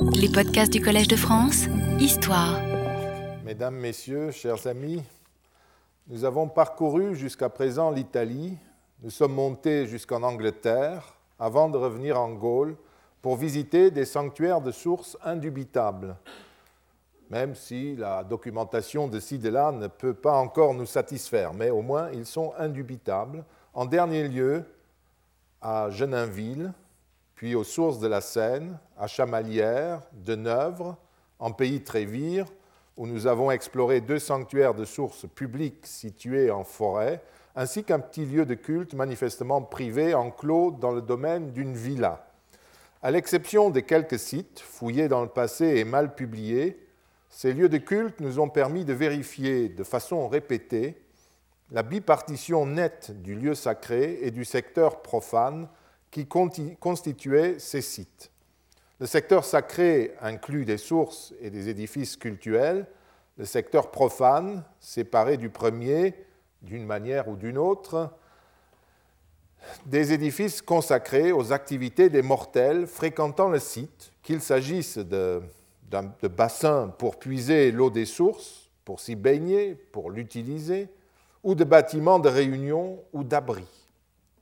Les podcasts du Collège de France, Histoire. Mesdames, Messieurs, chers amis, nous avons parcouru jusqu'à présent l'Italie, nous sommes montés jusqu'en Angleterre avant de revenir en Gaule pour visiter des sanctuaires de sources indubitables, même si la documentation de ci de là ne peut pas encore nous satisfaire, mais au moins ils sont indubitables. En dernier lieu, à Geninville, puis aux sources de la Seine, à Chamalières, de Neuvre, en pays Trévire, où nous avons exploré deux sanctuaires de sources publiques situés en forêt, ainsi qu'un petit lieu de culte manifestement privé enclos dans le domaine d'une villa. À l'exception de quelques sites fouillés dans le passé et mal publiés, ces lieux de culte nous ont permis de vérifier de façon répétée la bipartition nette du lieu sacré et du secteur profane qui constituaient ces sites. Le secteur sacré inclut des sources et des édifices cultuels. Le secteur profane, séparé du premier d'une manière ou d'une autre, des édifices consacrés aux activités des mortels fréquentant le site, qu'il s'agisse de, bassins pour puiser l'eau des sources, pour s'y baigner, pour l'utiliser, ou de bâtiments de réunion ou d'abri.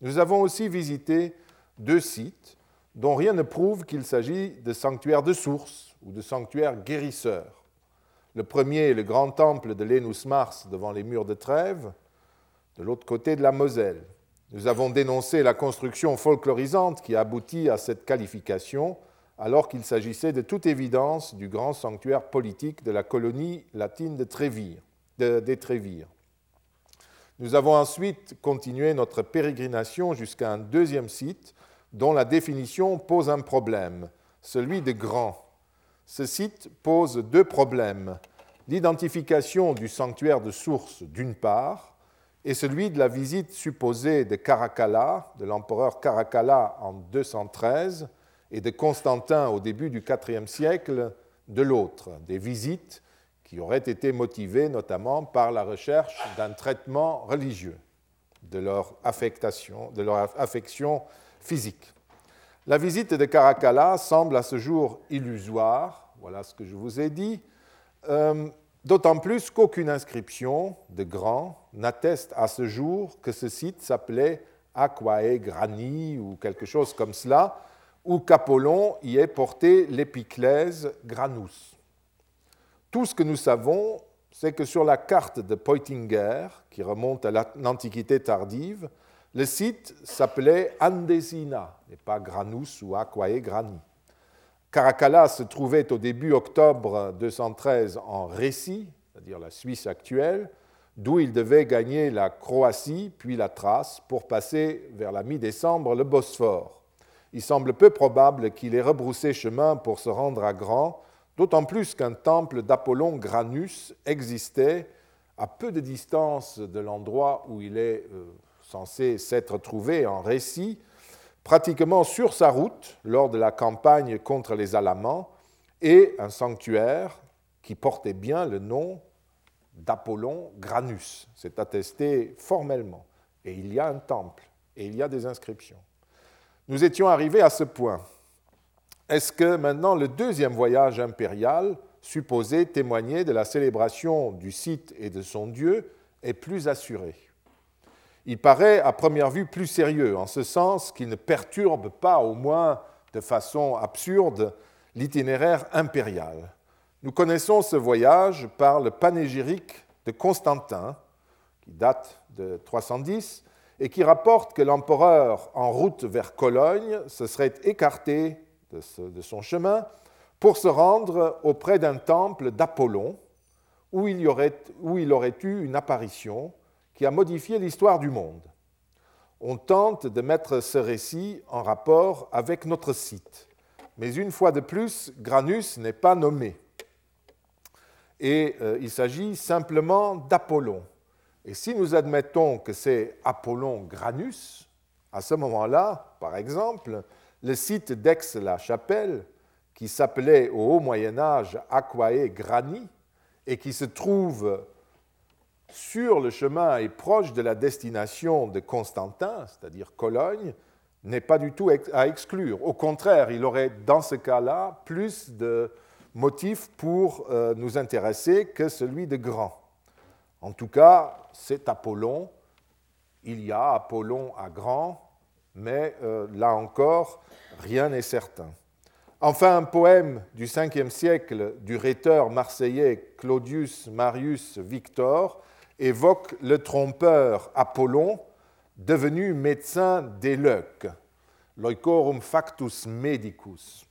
Nous avons aussi visité deux sites dont rien ne prouve qu'il s'agit de sanctuaires de sources ou de sanctuaires guérisseurs. Le premier est le grand temple de Lénus Mars devant les murs de Trèves, de l'autre côté de la Moselle. Nous avons dénoncé la construction folklorisante qui aboutit à cette qualification, alors qu'il s'agissait de toute évidence du grand sanctuaire politique de la colonie latine de Trévire, des Trévires. Nous avons ensuite continué notre pérégrination jusqu'à un deuxième site dont la définition pose un problème, celui de grand. Ce site pose deux problèmes, l'identification du sanctuaire de source d'une part, et celui de la visite supposée de Caracalla, de l'empereur Caracalla en 213, et de Constantin au début du IVe siècle de l'autre, des visites qui auraient été motivées notamment par la recherche d'un traitement religieux de leur affectation, de leur affection physique. La visite de Caracalla semble à ce jour illusoire, voilà ce que je vous ai dit, euh, d'autant plus qu'aucune inscription de grand n'atteste à ce jour que ce site s'appelait Aquae Grani ou quelque chose comme cela, ou qu'Apollon y ait porté l'épiclèse Granus. Tout ce que nous savons, c'est que sur la carte de Peutinger, qui remonte à l'Antiquité tardive, le site s'appelait Andesina, et pas Granus ou Aquae Grani. Caracalla se trouvait au début octobre 213 en Récie, c'est-à-dire la Suisse actuelle, d'où il devait gagner la Croatie puis la Thrace pour passer vers la mi-décembre le Bosphore. Il semble peu probable qu'il ait rebroussé chemin pour se rendre à Grand, d'autant plus qu'un temple d'Apollon Granus existait à peu de distance de l'endroit où il est euh, censé s'être trouvé en récit, pratiquement sur sa route lors de la campagne contre les Alamans, et un sanctuaire qui portait bien le nom d'Apollon Granus. C'est attesté formellement. Et il y a un temple, et il y a des inscriptions. Nous étions arrivés à ce point. Est-ce que maintenant le deuxième voyage impérial, supposé témoigner de la célébration du site et de son dieu, est plus assuré? Il paraît à première vue plus sérieux, en ce sens qu'il ne perturbe pas, au moins de façon absurde, l'itinéraire impérial. Nous connaissons ce voyage par le panégyrique de Constantin, qui date de 310, et qui rapporte que l'empereur, en route vers Cologne, se serait écarté de, son chemin pour se rendre auprès d'un temple d'Apollon, où, il où il aurait eu une apparition qui a modifié l'histoire du monde. On tente de mettre ce récit en rapport avec notre site. Mais une fois de plus, Granus n'est pas nommé. Et euh, il s'agit simplement d'Apollon. Et si nous admettons que c'est Apollon Granus, à ce moment-là, par exemple, le site d'Aix-la-Chapelle, qui s'appelait au Haut Moyen Âge Aquae Grani, et qui se trouve sur le chemin et proche de la destination de Constantin, c'est-à-dire Cologne, n'est pas du tout à exclure. Au contraire, il aurait dans ce cas-là plus de motifs pour euh, nous intéresser que celui de grand. En tout cas, c'est Apollon. Il y a Apollon à grand, mais euh, là encore, rien n'est certain. Enfin, un poème du 5e siècle du rhéteur marseillais Claudius Marius Victor évoque le trompeur Apollon, devenu médecin d'Éleuc, loicorum factus medicus,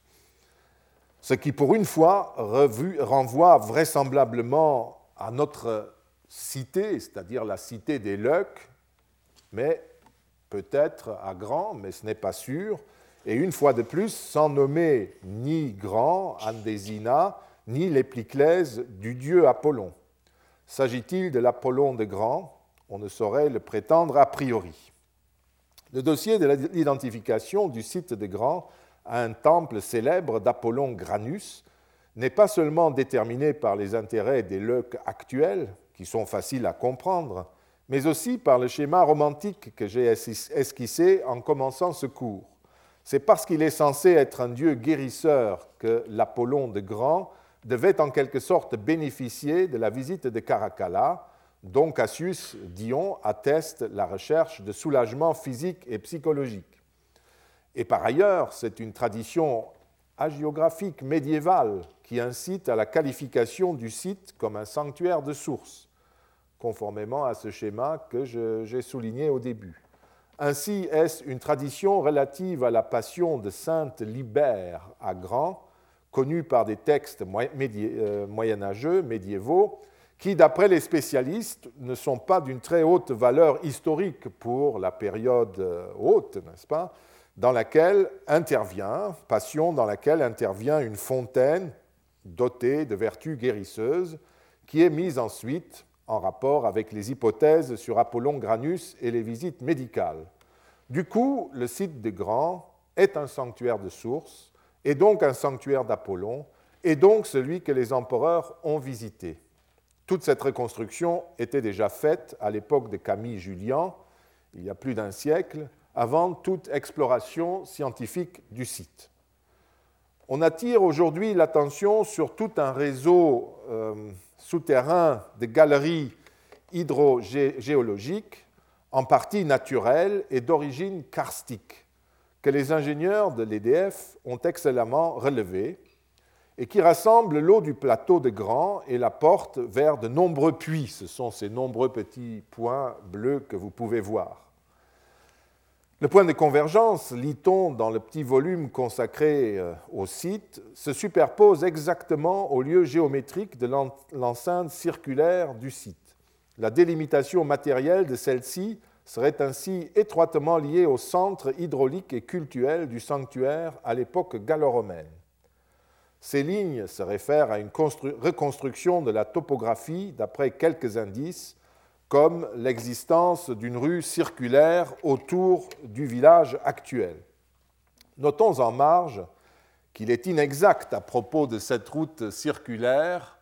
ce qui pour une fois renvoie vraisemblablement à notre cité, c'est-à-dire la cité d'Éleuc, mais peut-être à Grand, mais ce n'est pas sûr, et une fois de plus sans nommer ni Grand, Andésina, ni l'épiclèse du dieu Apollon. S'agit-il de l'Apollon de Grand On ne saurait le prétendre a priori. Le dossier de l'identification du site de Grand à un temple célèbre d'Apollon Granus n'est pas seulement déterminé par les intérêts des leucs actuels, qui sont faciles à comprendre, mais aussi par le schéma romantique que j'ai esquissé en commençant ce cours. C'est parce qu'il est censé être un dieu guérisseur que l'Apollon de Grand devait en quelque sorte bénéficier de la visite de Caracalla, dont Cassius Dion atteste la recherche de soulagement physique et psychologique. Et par ailleurs, c'est une tradition hagiographique médiévale qui incite à la qualification du site comme un sanctuaire de source, conformément à ce schéma que j'ai souligné au début. Ainsi est-ce une tradition relative à la passion de Sainte Libère à Grand, connue par des textes euh, moyenâgeux, médiévaux, qui, d'après les spécialistes, ne sont pas d'une très haute valeur historique pour la période euh, haute, n'est-ce pas, dans laquelle intervient, passion dans laquelle intervient une fontaine dotée de vertus guérisseuses, qui est mise ensuite en rapport avec les hypothèses sur Apollon Granus et les visites médicales. Du coup, le site de Grand est un sanctuaire de source, et donc un sanctuaire d'Apollon, et donc celui que les empereurs ont visité. Toute cette reconstruction était déjà faite à l'époque de Camille Julien, il y a plus d'un siècle, avant toute exploration scientifique du site. On attire aujourd'hui l'attention sur tout un réseau euh, souterrain de galeries hydrogéologiques, en partie naturelles et d'origine karstique, que les ingénieurs de l'EDF ont excellemment relevé et qui rassemble l'eau du plateau de Grand et la porte vers de nombreux puits. Ce sont ces nombreux petits points bleus que vous pouvez voir. Le point de convergence, lit-on dans le petit volume consacré euh, au site, se superpose exactement au lieu géométrique de l'enceinte circulaire du site. La délimitation matérielle de celle-ci serait ainsi étroitement liée au centre hydraulique et cultuel du sanctuaire à l'époque gallo-romaine. Ces lignes se réfèrent à une reconstruction de la topographie d'après quelques indices, comme l'existence d'une rue circulaire autour du village actuel. Notons en marge qu'il est inexact à propos de cette route circulaire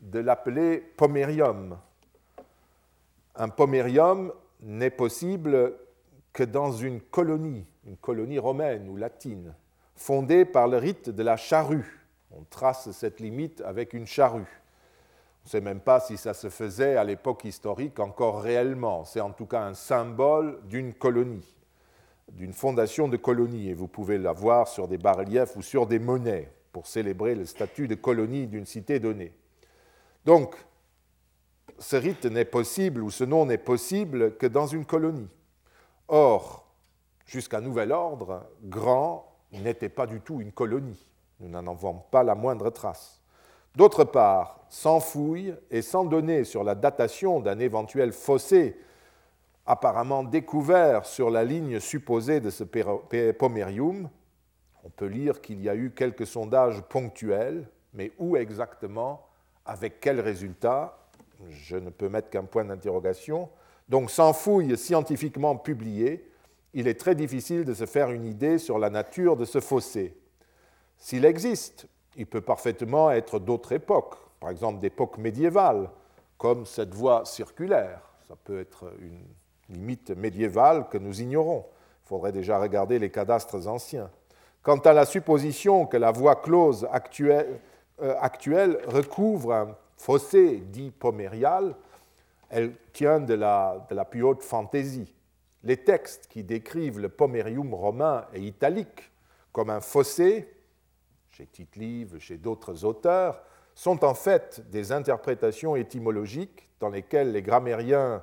de l'appeler pomerium. Un pomerium n'est possible que dans une colonie, une colonie romaine ou latine, fondée par le rite de la charrue on trace cette limite avec une charrue. On ne sait même pas si ça se faisait à l'époque historique encore réellement. C'est en tout cas un symbole d'une colonie, d'une fondation de colonie. Et vous pouvez la voir sur des bas-reliefs ou sur des monnaies pour célébrer le statut de colonie d'une cité donnée. Donc, ce rite n'est possible ou ce nom n'est possible que dans une colonie. Or, jusqu'à nouvel ordre, Grand n'était pas du tout une colonie. Nous n'en avons pas la moindre trace. D'autre part, sans fouille et sans données sur la datation d'un éventuel fossé apparemment découvert sur la ligne supposée de ce pomerium, on peut lire qu'il y a eu quelques sondages ponctuels, mais où exactement, avec quels résultats, je ne peux mettre qu'un point d'interrogation. Donc sans fouille scientifiquement publiée, il est très difficile de se faire une idée sur la nature de ce fossé. S'il existe, il peut parfaitement être d'autres époques, par exemple d'époques médiévales, comme cette voie circulaire. Ça peut être une limite médiévale que nous ignorons. faudrait déjà regarder les cadastres anciens. Quant à la supposition que la voie close actuelle, euh, actuelle recouvre un fossé dit pomérial, elle tient de la, plus haute fantaisie. Les textes qui décrivent le pomérium romain et italique comme un fossé, chez Tite-Live, chez d'autres auteurs, sont en fait des interprétations étymologiques dans lesquelles les grammairiens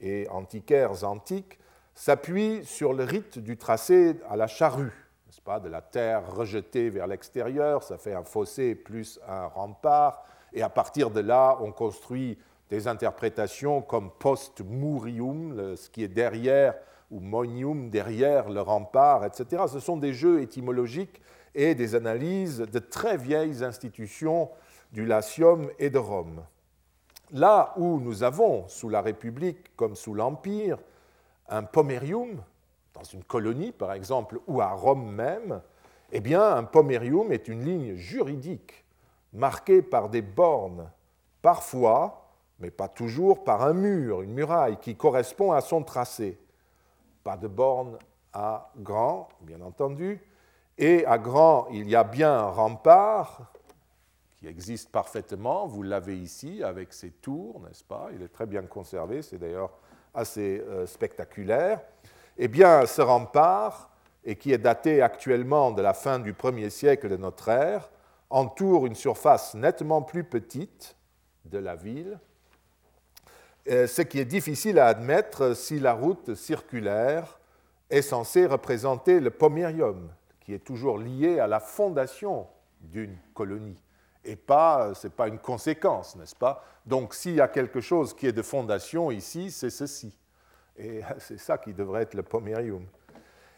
et antiquaires antiques s'appuient sur le rite du tracé à la charrue, n'est-ce pas, de la terre rejetée vers l'extérieur, ça fait un fossé plus un rempart, et à partir de là, on construit des interprétations comme post-murium, ce qui est derrière, ou monium, derrière le rempart, etc. Ce sont des jeux étymologiques et des analyses de très vieilles institutions du Latium et de Rome. Là où nous avons, sous la République comme sous l'Empire, un pomerium, dans une colonie par exemple, ou à Rome même, eh bien un pomerium est une ligne juridique marquée par des bornes, parfois mais pas toujours, par un mur, une muraille qui correspond à son tracé. Pas de borne à grand, bien entendu, et à grand, il y a bien un rempart qui existe parfaitement, vous l'avez ici avec ses tours, n'est-ce pas? Il est très bien conservé, c'est d'ailleurs assez euh, spectaculaire. Eh bien, ce rempart, et qui est daté actuellement de la fin du 1er siècle de notre ère, entoure une surface nettement plus petite de la ville, euh, ce qui est difficile à admettre si la route circulaire est censée représenter le pomerium, qui est toujours lié à la fondation d'une colonie, et pas, euh, ce n'est pas une conséquence, n'est-ce pas? Donc s'il y a quelque chose qui est de fondation ici, c'est ceci. Et c'est ça qui devrait être le pomerium.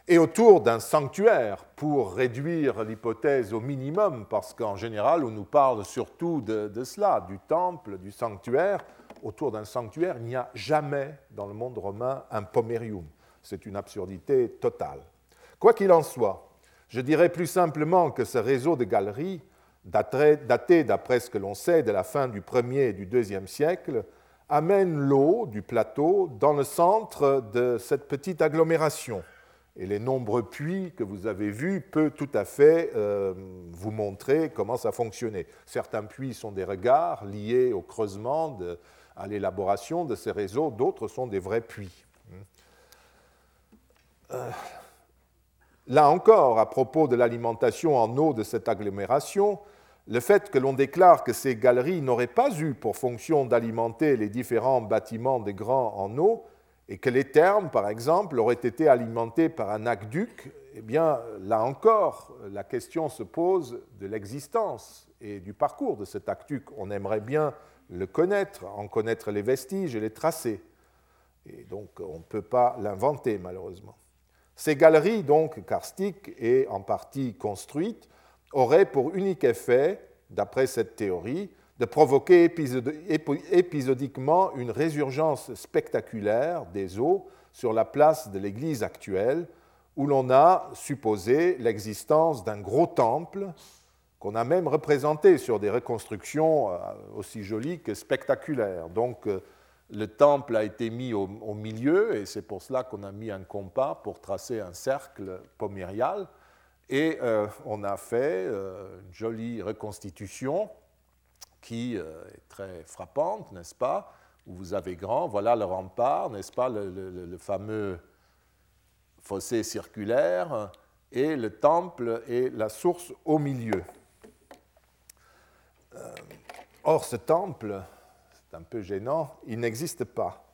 Et autour d'un sanctuaire, pour réduire l'hypothèse au minimum, parce qu'en général, on nous parle surtout de, cela, du temple, du sanctuaire, autour d'un sanctuaire, il n'y a jamais dans le monde romain un pomerium. C'est une absurdité totale. Quoi qu'il en soit, je dirais plus simplement que ce réseau de galeries, daté d'après ce que l'on sait de la fin du 1er et du 2e siècle, amène l'eau du plateau dans le centre de cette petite agglomération. Et les nombreux puits que vous avez vus peuvent tout à fait euh, vous montrer comment ça fonctionnait. Certains puits sont des regards liés au creusement à l'élaboration de ces réseaux, d'autres sont des vrais puits. Euh, là encore, à propos de l'alimentation en eau de cette agglomération, le fait que l'on déclare que ces galeries n'auraient pas eu pour fonction d'alimenter les différents bâtiments des grands en eau, et que les thermes, par exemple, auraient été alimentés par un aqueduc, eh bien, là encore, la question se pose de l'existence et du parcours de cet aqueduc. On aimerait bien le connaître, en connaître les vestiges et les tracés. Et donc, on ne peut pas l'inventer, malheureusement. Ces galeries, donc karstiques et en partie construites, auraient pour unique effet, d'après cette théorie, de provoquer épisodiquement une résurgence spectaculaire des eaux sur la place de l'église actuelle, où l'on a supposé l'existence d'un gros temple qu'on a même représenté sur des reconstructions euh, aussi jolies que spectaculaires. Donc euh, le temple a été mis au, milieu, et c'est pour cela qu'on a mis un compas pour tracer un cercle pomérial. Et euh, on a fait une jolie reconstitution qui est très frappante, n'est-ce pas Où vous avez grand, voilà le rempart, n'est-ce pas le, fameux fossé circulaire, et le temple est la source au milieu. Euh, or, ce temple, c'est un peu gênant, il n'existe pas.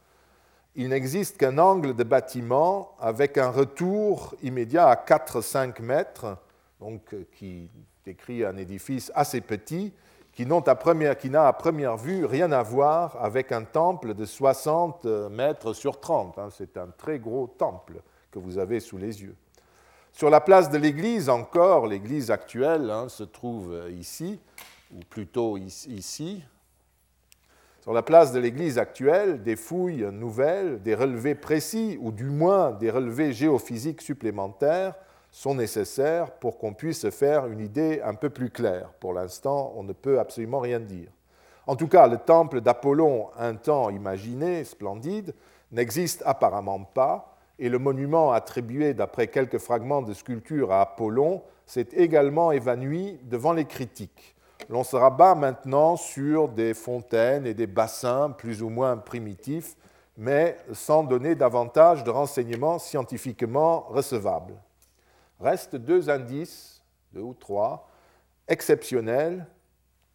Il n'existe qu'un angle de bâtiment avec un retour immédiat à 4-5 mètres, donc, euh, qui décrit un édifice assez petit, qui n'a à, première vue rien à voir avec un temple de 60 mètres sur 30. Hein. C'est un très gros temple que vous avez sous les yeux. Sur la place de l'église encore, l'église actuelle hein, se trouve euh, ici, ou plutôt ici, sur la place de l'église actuelle, des fouilles nouvelles, des relevés précis, ou du moins des relevés géophysiques supplémentaires, sont nécessaires pour qu'on puisse se faire une idée un peu plus claire. Pour l'instant, on ne peut absolument rien dire. En tout cas, le temple d'Apollon, un temps imaginé, splendide, n'existe apparemment pas, et le monument attribué d'après quelques fragments de sculpture à Apollon s'est également évanoui devant les critiques. L'on se rabat maintenant sur des fontaines et des bassins plus ou moins primitifs, mais sans donner davantage de renseignements scientifiquement recevables. Restent deux indices, deux ou trois, exceptionnels,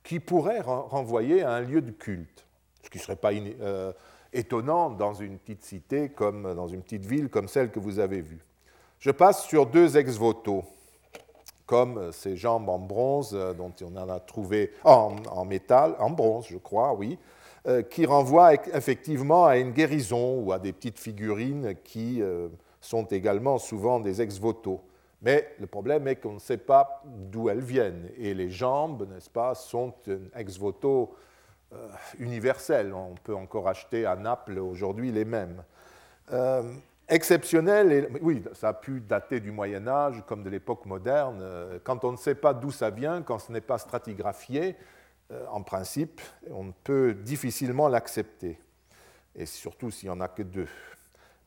qui pourraient renvoyer à un lieu de culte, ce qui ne serait pas euh, étonnant dans une petite cité comme dans une petite ville comme celle que vous avez vue. Je passe sur deux ex-voto, comme ces jambes en bronze euh, dont on en a trouvé en, métal, en bronze, je crois, oui, euh, qui renvoient effectivement à une guérison ou à des petites figurines qui sont également souvent des ex-voto. Mais le problème est qu'on ne sait pas d'où elles viennent. Et les jambes, n'est-ce pas, sont un ex-voto euh, universel. On peut encore acheter à Naples aujourd'hui les mêmes. Euh, exceptionnel, oui, ça a pu dater du Moyen Âge comme de l'époque moderne. Euh, quand on ne sait pas d'où ça vient, quand ce n'est pas stratigraphié, en principe, on peut difficilement l'accepter. Et surtout s'il n'y en a que deux.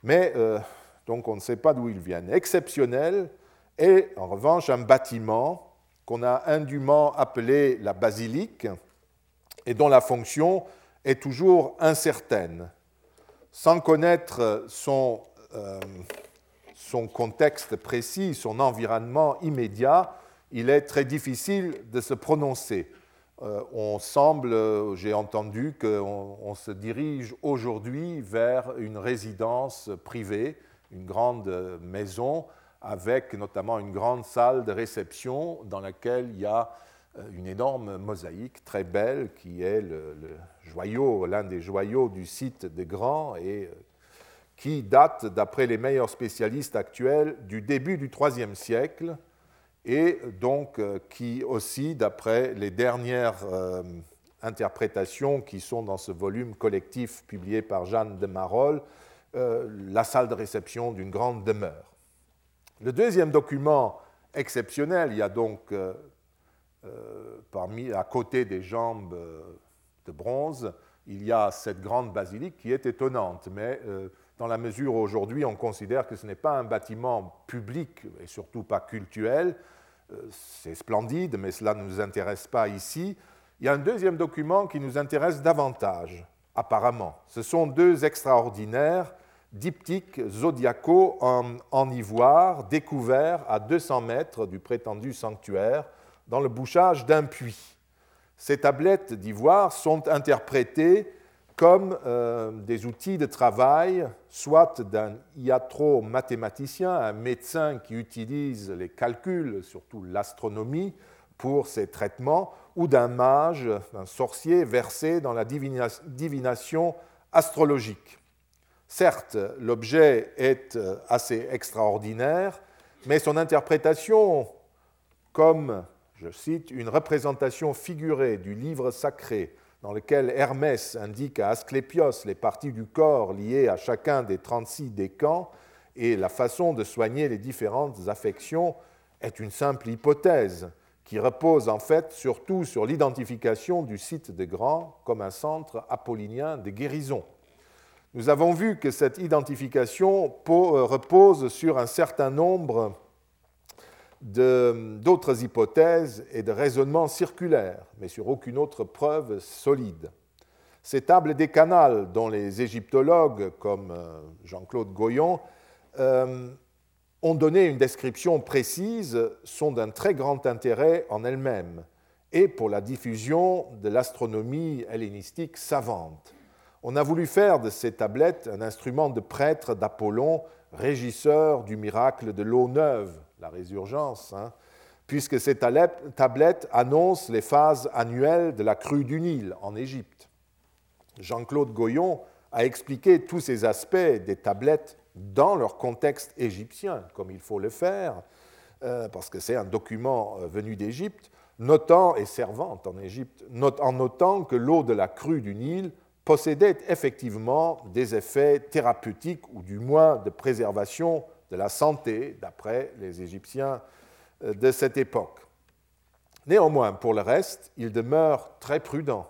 Mais donc on ne sait pas d'où ils viennent. Exceptionnel, et en revanche un bâtiment qu'on a indûment appelé la basilique et dont la fonction est toujours incertaine. Sans connaître son, euh, contexte précis, son environnement immédiat, il est très difficile de se prononcer. Euh, on semble, j'ai entendu qu'on se dirige aujourd'hui vers une résidence privée, une grande maison avec notamment une grande salle de réception dans laquelle il y a euh, une énorme mosaïque très belle qui est l'un des joyaux du site des Grands et euh, qui date, d'après les meilleurs spécialistes actuels, du début du IIIe siècle et donc euh, qui aussi, d'après les dernières interprétations qui sont dans ce volume collectif publié par Jeanne de Marolles, la salle de réception d'une grande demeure. Le deuxième document exceptionnel, il y a donc euh, euh, parmi, à côté des jambes euh, de bronze, il y a cette grande basilique qui est étonnante, mais dans la mesure où aujourd'hui on considère que ce n'est pas un bâtiment public et surtout pas cultuel, c'est splendide, mais cela ne nous intéresse pas ici. Il y a un deuxième document qui nous intéresse davantage, apparemment. Ce sont deux extraordinaires diptyques zodiacaux en, ivoire découverts à 200 mètres du prétendu sanctuaire dans le bouchage d'un puits. Ces tablettes d'ivoire sont interprétées comme euh, des outils de travail, soit d'un iatro-mathématicien, un médecin qui utilise les calculs, surtout l'astronomie, pour ses traitements, ou d'un mage, d'un sorcier versé dans la divination astrologique. Certes, l'objet est euh, assez extraordinaire, mais son interprétation comme, je cite, une représentation figurée du livre sacré dans lequel Hermès indique à Asclépios les parties du corps liées à chacun des 36 décans et la façon de soigner les différentes affections est une simple hypothèse qui repose en fait surtout sur l'identification du site de Grand comme un centre apollinien de guérison. Nous avons vu que cette identification euh, repose sur un certain nombre d'autres hypothèses et de raisonnements circulaires, mais sur aucune autre preuve solide. Ces tables décanales, dont les égyptologues comme euh, Jean-Claude Goyon euh, ont donné une description précise, sont d'un très grand intérêt en elles-mêmes et pour la diffusion de l'astronomie hellénistique savante. On a voulu faire de ces tablettes un instrument de prêtre d'Apollon, régisseur du miracle de l'eau neuve, la résurgence, hein, puisque ces tablettes annoncent les phases annuelles de la crue du Nil en Égypte. Jean-Claude Goyon a expliqué tous ces aspects des tablettes dans leur contexte égyptien, comme il faut le faire, euh, parce que c'est un document euh, venu d'Égypte, notant et servant en Égypte, en notant que l'eau de la crue du Nil possédait effectivement des effets thérapeutiques ou du moins de préservation de la santé, d'après les Égyptiens euh, de cette époque. Néanmoins, pour le reste, il demeure très prudent.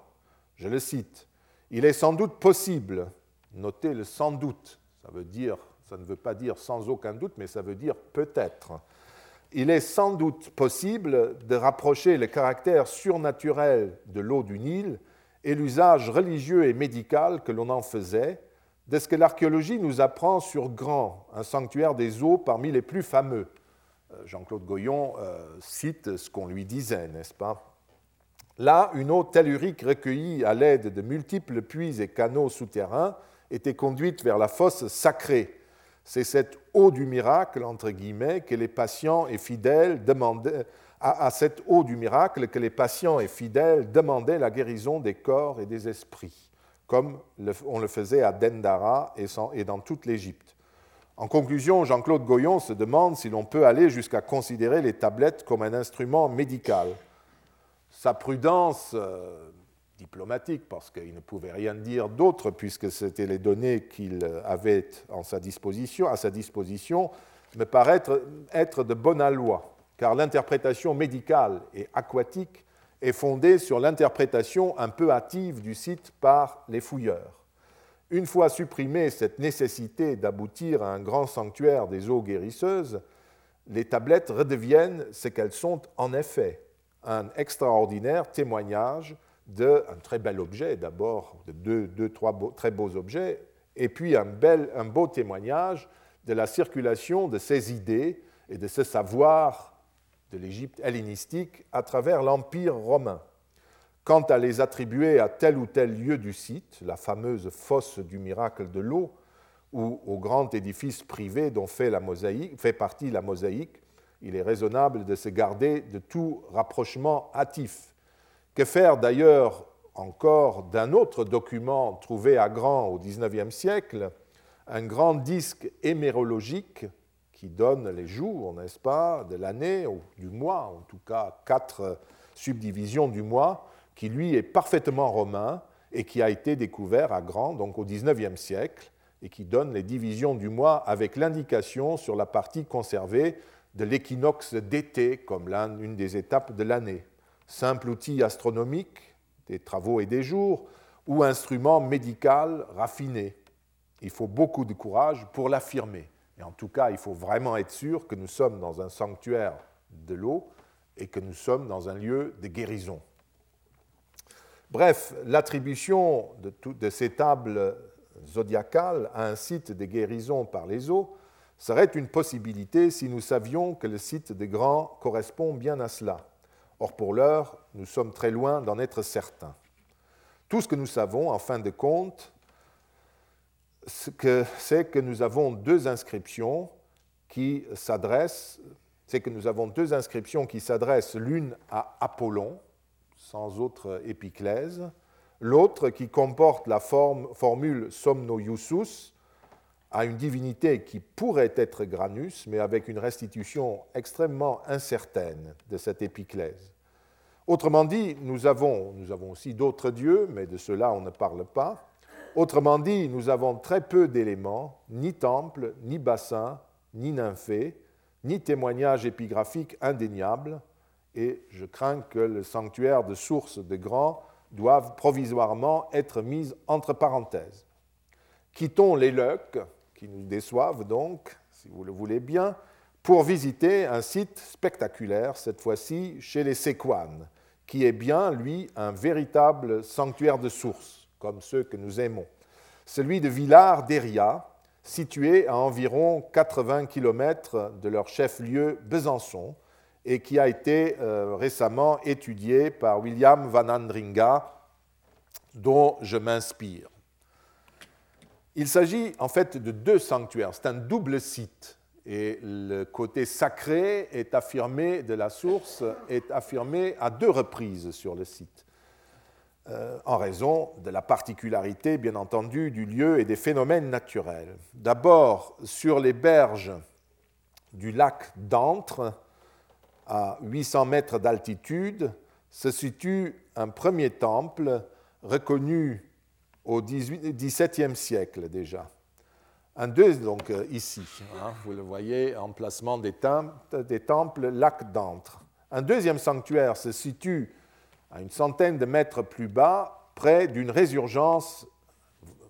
Je le cite. Il est sans doute possible, notez le sans doute, ça veut dire Ça ne veut pas dire sans aucun doute, mais ça veut dire peut-être. Il est sans doute possible de rapprocher le caractère surnaturel de l'eau du Nil et l'usage religieux et médical que l'on en faisait de ce que l'archéologie nous apprend sur Grand, un sanctuaire des eaux parmi les plus fameux. Euh, Jean-Claude Goyon euh, cite ce qu'on lui disait, n'est-ce pas? Là, une eau tellurique recueillie à l'aide de multiples puits et canaux souterrains était conduite vers la fosse sacrée. C'est cette eau du miracle, entre guillemets, que les patients et fidèles demandaient, à, cette eau du miracle que les patients et fidèles demandaient la guérison des corps et des esprits, comme on le faisait à Dendara et dans toute l'Égypte. En conclusion, Jean-Claude Goyon se demande si l'on peut aller jusqu'à considérer les tablettes comme un instrument médical sa prudence euh, diplomatique, parce qu'il ne pouvait rien dire d'autre, puisque c'était les données qu'il avait sa disposition, à sa disposition, me paraît être, de bonne loi, car l'interprétation médicale et aquatique est fondée sur l'interprétation un peu hâtive du site par les fouilleurs. Une fois supprimée cette nécessité d'aboutir à un grand sanctuaire des eaux guérisseuses, les tablettes redeviennent ce qu'elles sont en effet, un extraordinaire témoignage d'un très bel objet, d'abord de deux, deux, trois très beaux objets, et puis un, bel, un beau témoignage de la circulation de ces idées et de ce savoir de l'Égypte hellénistique à travers l'Empire romain. Quant à les attribuer à tel ou tel lieu du site, la fameuse fosse du miracle de l'eau, ou au grand édifice privé dont fait, partie la mosaïque, il est raisonnable de se garder de tout rapprochement hâtif. Que faire d'ailleurs encore d'un autre document trouvé à Grand au XIXe siècle, un grand disque hémérologique qui donne les jours, n'est-ce pas, de l'année ou du mois, en tout cas quatre subdivisions du mois, qui lui est parfaitement romain et qui a été découvert à Grand, donc au XIXe siècle, et qui donne les divisions du mois avec l'indication sur la partie conservée de l'équinoxe d'été comme l'une des étapes de l'année, simple outil astronomique, des travaux et des jours, ou instrument médical raffiné. Il faut beaucoup de courage pour l'affirmer. Et en tout cas, il faut vraiment être sûr que nous sommes dans un sanctuaire de l'eau et que nous sommes dans un lieu de guérison. Bref, l'attribution de, de, ces tables zodiacales à un site de guérison par les eaux serait une possibilité si nous savions que le site des Grands correspond bien à cela. Or, pour l'heure, nous sommes très loin d'en être certains. Tout ce que nous savons, en fin de compte, c'est que nous avons deux inscriptions qui s'adressent, c'est que nous avons deux inscriptions qui s'adressent l'une à Apollon, sans autre épiclèse, l'autre qui comporte la formule Somno Iusus, à une divinité qui pourrait être Granus, mais avec une restitution extrêmement incertaine de cette épiclèse. Autrement dit, nous avons, nous avons aussi d'autres dieux, mais de cela on ne parle pas. Autrement dit, nous avons très peu d'éléments, ni temple, ni bassin, ni nymphée, ni témoignages épigraphiques indéniables, et je crains que le sanctuaire de source de Grand doive provisoirement être mis entre parenthèses. Quittons les Leucs, qui nous déçoivent donc, si vous le voulez bien, pour visiter un site spectaculaire, cette fois-ci chez les Séquanes, qui est bien, lui, un véritable sanctuaire de source, comme ceux que nous aimons. Celui de Villars d'Eria, situé à environ 80 km de leur chef-lieu Besançon, et qui a été euh, récemment étudié par William Van Andringa, dont je m'inspire. Il s'agit en fait de deux sanctuaires, c'est un double site. Et le côté sacré est affirmé de la source, est affirmé à deux reprises sur le site, euh, en raison de la particularité, bien entendu, du lieu et des phénomènes naturels. D'abord, sur les berges du lac d'Antre, à 800 mètres d'altitude, se situe un premier temple reconnu au XVIIe siècle déjà. Un deuxième, donc euh, ici, hein, vous le voyez, emplacement des temples, des temples lac d'Antre. Un deuxième sanctuaire se situe à une centaine de mètres plus bas, près d'une résurgence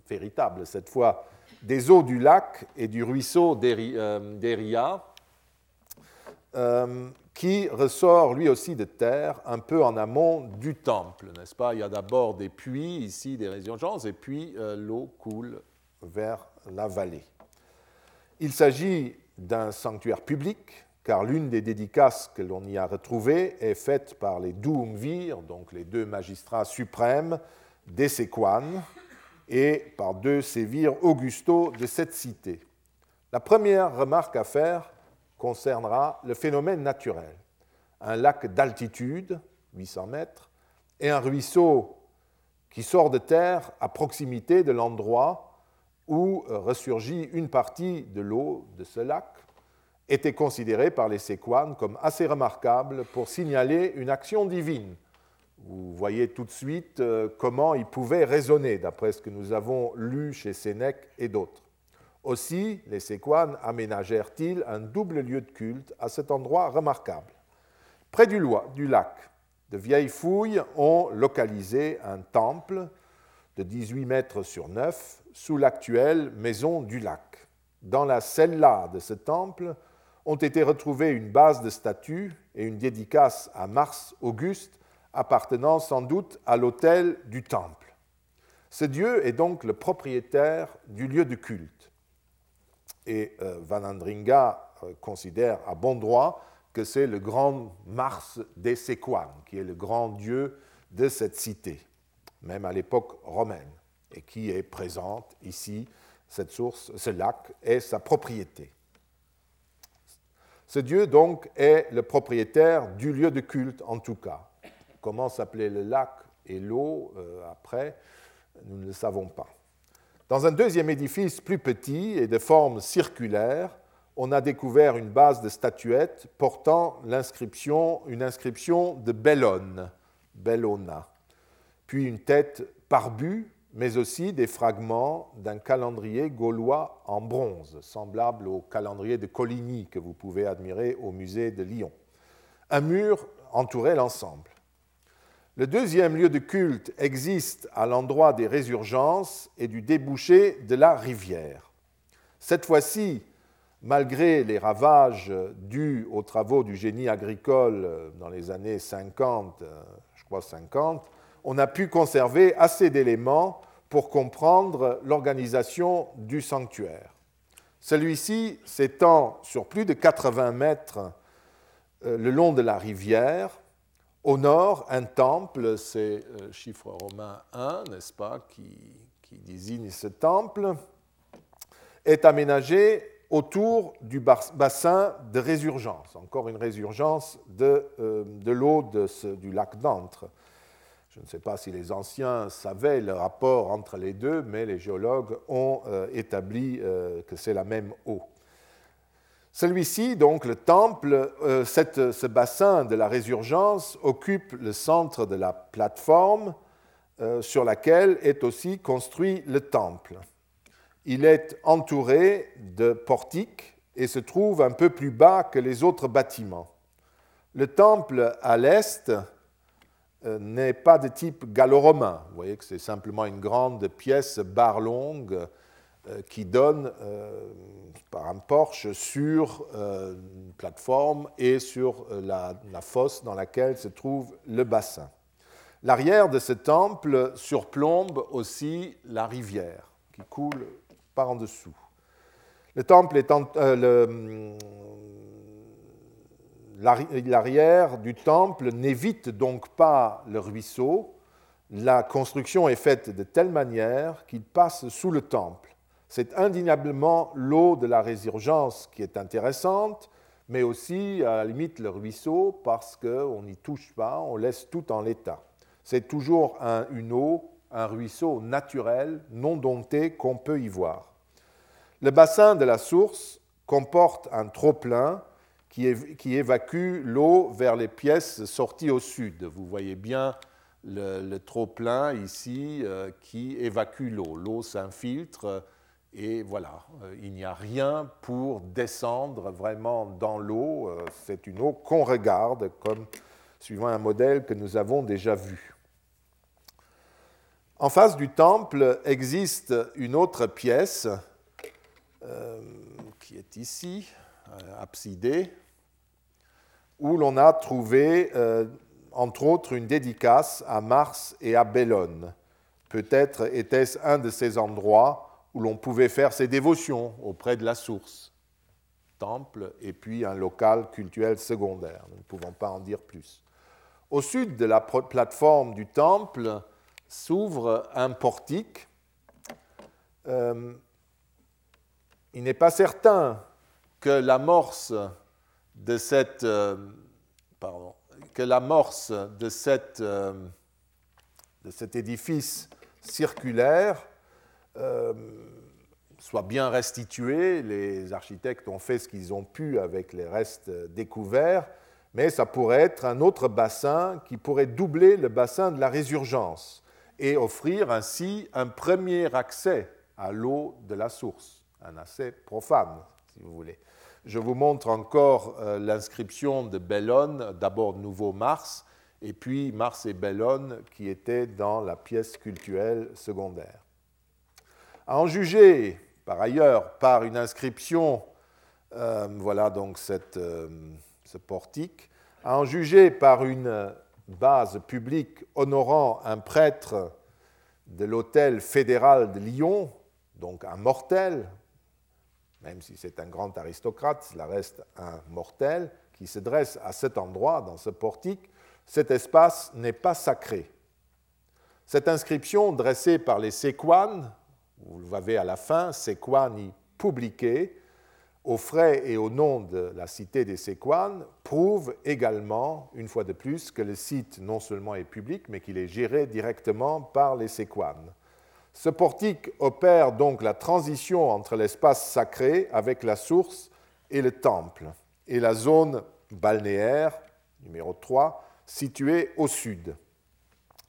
véritable, cette fois des eaux du lac et du ruisseau d'Eria, euh, qui ressort lui aussi de terre un peu en amont du temple, n'est-ce pas? Il y a d'abord des puits ici, des résurgences, et puis euh, l'eau coule vers la vallée. Il s'agit d'un sanctuaire public, car l'une des dédicaces que l'on y a retrouvées est faite par les Doumvir, donc les deux magistrats suprêmes des Séquanes, et par deux sévires Augusto de cette cité. La première remarque à faire concernera le phénomène naturel. Un lac d'altitude, 800 mètres, et un ruisseau qui sort de terre à proximité de l'endroit où ressurgit une partie de l'eau de ce lac, étaient considérés par les Séquanes comme assez remarquables pour signaler une action divine. Vous voyez tout de suite euh, comment ils pouvaient raisonner, d'après ce que nous avons lu chez Sénèque et d'autres. Aussi, les Séquanes aménagèrent-ils un double lieu de culte à cet endroit remarquable. Près du, lac, de vieilles fouilles ont localisé un temple de 18 mètres sur 9 sous l'actuelle maison du lac. Dans la cella de ce temple ont été retrouvées une base de statues et une dédicace à Mars Auguste appartenant sans doute à l'autel du temple. Ce dieu est donc le propriétaire du lieu de culte et euh, Van Andringa euh, considère à bon droit que c'est le grand Mars des Séquanes, qui est le grand dieu de cette cité, même à l'époque romaine, et qui est présente ici, cette source, ce lac, est sa propriété. Ce dieu, donc, est le propriétaire du lieu de culte, en tout cas. Comment s'appelait le lac et l'eau euh, après, nous ne le savons pas. Dans un deuxième édifice plus petit et de forme circulaire, on a découvert une base de statuettes portant une inscription de Bellone, Bellona, puis une tête barbue, mais aussi des fragments d'un calendrier gaulois en bronze, semblable au calendrier de Coligny que vous pouvez admirer au musée de Lyon. Un mur entourait l'ensemble. Le deuxième lieu de culte existe à l'endroit des résurgences et du débouché de la rivière. Cette fois-ci, malgré les ravages dus aux travaux du génie agricole dans les années 50, je crois 50, on a pu conserver assez d'éléments pour comprendre l'organisation du sanctuaire. Celui-ci s'étend sur plus de 80 mètres euh, le long de la rivière, au nord, un temple, c'est euh, chiffre romain 1, n'est-ce pas, qui, désigne ce temple, est aménagé autour du bassin de résurgence, encore une résurgence de, euh, l'eau du lac d'Antre. Je ne sais pas si les anciens savaient le rapport entre les deux, mais les géologues ont euh, établi que c'est la même eau. Celui-ci, donc le temple, euh, ce bassin de la résurgence occupe le centre de la plateforme euh, sur laquelle est aussi construit le temple. Il est entouré de portiques et se trouve un peu plus bas que les autres bâtiments. Le temple à l'est euh, n'est pas de type gallo-romain. Vous voyez que c'est simplement une grande pièce barre longue euh, qui donne euh, par un porche sur euh, une plateforme et sur la, fosse dans laquelle se trouve le bassin. L'arrière de ce temple surplombe aussi la rivière qui coule par en dessous. Le temple l'arrière du temple n'évite donc pas le ruisseau. La construction est faite de telle manière qu'il passe sous le temple. C'est indéniablement l'eau de la résurgence qui est intéressante, mais aussi à la limite le ruisseau parce qu'on n'y touche pas, on laisse tout en l'état. C'est toujours une eau, un ruisseau naturel, non dompté qu'on peut y voir. Le bassin de la source comporte un trop-plein qui, évacue l'eau vers les pièces sorties au sud. Vous voyez bien le, trop-plein ici euh, qui évacue l'eau. L'eau s'infiltre et voilà, euh, il n'y a rien pour descendre vraiment dans l'eau. Euh, c'est une eau qu'on regarde comme suivant un modèle que nous avons déjà vu. En face du temple existe une autre pièce qui est ici, absidé, où l'on a trouvé, entre autres, une dédicace à Mars et à Bellone. Peut-être était-ce un de ces endroits où l'on pouvait faire ses dévotions auprès de la source, temple et puis un local cultuel secondaire. Nous ne pouvons pas en dire plus. Au sud de la plateforme du temple s'ouvre un portique. Euh, il n'est pas certain que l'amorce de cette, euh, de, cette, euh, de cet édifice circulaire soit bien restituée. Les architectes ont fait ce qu'ils ont pu avec les restes découverts mais ça pourrait être un autre bassin qui pourrait doubler le bassin de la résurgence et offrir ainsi un premier accès à l'eau de la source, un accès profane, Je vous montre encore euh, l'inscription de Bellone, d'abord Nouveau Mars, et puis Mars et Bellone qui étaient dans la pièce cultuelle secondaire. À en juger, par ailleurs, par une inscription, euh, voilà donc. Euh, ce portique, à en juger par une base publique honorant un prêtre de l'hôtel fédéral de Lyon, donc un mortel, même si c'est un grand aristocrate, cela reste un mortel, qui se dresse à cet endroit, dans ce portique, cet espace n'est pas sacré. Cette inscription dressée par les séquanes, vous le voyez à la fin, séquani publiqué, aux frais et au nom de la cité des Séquanes prouve également, une fois de plus, que le site non seulement est public, mais qu'il est géré directement par les Séquanes. Ce portique opère donc la transition entre l'espace sacré avec la source et le temple, et la zone balnéaire, numéro 3, située au sud.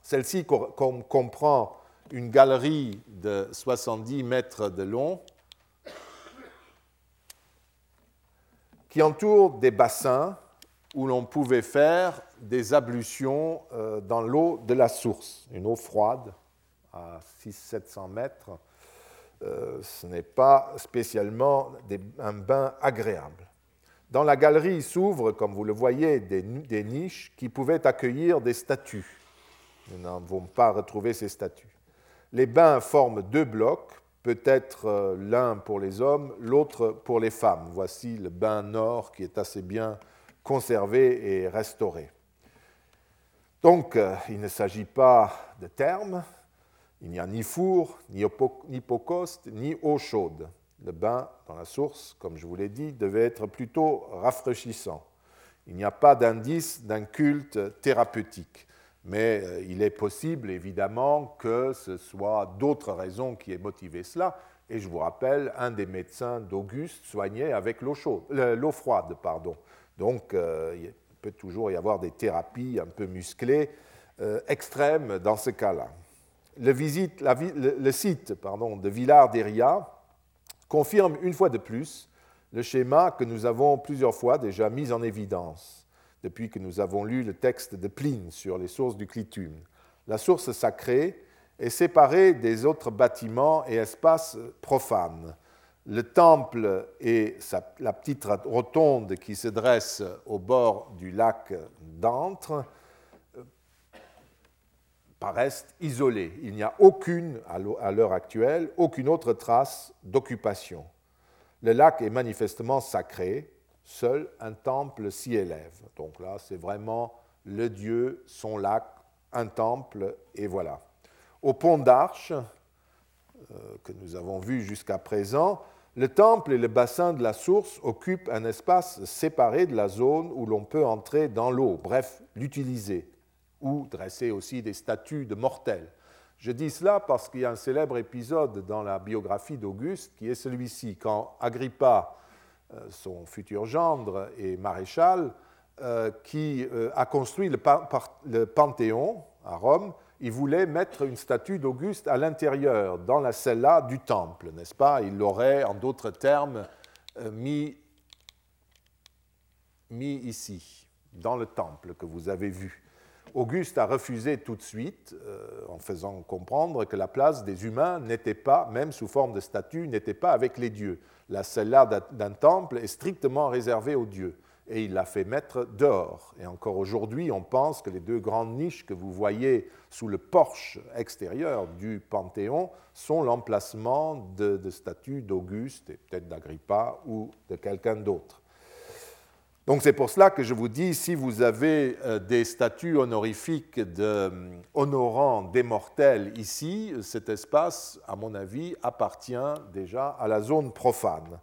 Celle-ci comprend une galerie de 70 mètres de long qui entoure des bassins où l'on pouvait faire des ablutions euh, dans l'eau de la source, une eau froide à 600-700 mètres. Euh, ce n'est pas spécialement un bain agréable. Dans la galerie s'ouvrent, comme vous le voyez, des, des, niches qui pouvaient accueillir des statues. Nous n'avons pas retrouvé ces statues. Les bains forment deux blocs peut-être euh, l'un pour les hommes, l'autre pour les femmes. Voici le bain nord qui est assez bien conservé et restauré. Donc, euh, il ne s'agit pas de thermes, il n'y a ni four, ni hypocoste, ni eau chaude. Le bain dans la source, comme je vous l'ai dit, devait être plutôt rafraîchissant. Il n'y a pas d'indice d'un culte thérapeutique. Mais euh, il est possible, évidemment, que ce soit d'autres raisons qui aient motivé cela. Et je vous rappelle, un des médecins d'Auguste soignait avec l'eau chaude, euh, l'eau froide, pardon. Donc, euh, il peut toujours y avoir des thérapies un peu musclées, extrêmes dans ce cas-là. Le, site de Villard d'Eria confirme une fois de plus le schéma que nous avons plusieurs fois déjà mis en évidence depuis que nous avons lu le texte de Pline sur les sources du clitum. La source sacrée est séparée des autres bâtiments et espaces profanes. Le temple et la petite rotonde qui se dresse au bord du lac d'Antre paraissent isolés. Il n'y a aucune, à l'heure actuelle, aucune autre trace d'occupation. Le lac est manifestement sacré, seul un temple s'y élève. Donc là, c'est vraiment le Dieu, son lac, un temple, et voilà. Au pont d'Arche, euh, que nous avons vu jusqu'à présent, le temple et le bassin de la source occupent un espace séparé de la zone où l'on peut entrer dans l'eau, bref, l'utiliser, ou dresser aussi des statues de mortels. Je dis cela parce qu'il y a un célèbre épisode dans la biographie d'Auguste qui est celui-ci, quand Agrippa euh, son futur gendre et maréchal, euh, qui euh, a construit le, Panthéon à Rome. Il voulait mettre une statue d'Auguste à l'intérieur, dans la cella du temple, n'est-ce pas? Il l'aurait, en d'autres termes, mis, mis ici, dans le temple que vous avez vu. Auguste a refusé tout de suite, en faisant comprendre que la place des humains n'était pas, même sous forme de statue, n'était pas avec les dieux. La celle-là d'un temple est strictement réservée aux dieux et il l'a fait mettre dehors. Et encore aujourd'hui, on pense que les deux grandes niches que vous voyez sous le porche extérieur du Panthéon sont l'emplacement de, statues d'Auguste et peut-être d'Agrippa ou de quelqu'un d'autre. Donc c'est pour cela que je vous dis, si vous avez euh, des statues honorifiques de, euh, honorant des mortels ici, cet espace, à mon avis, appartient déjà à la zone profane.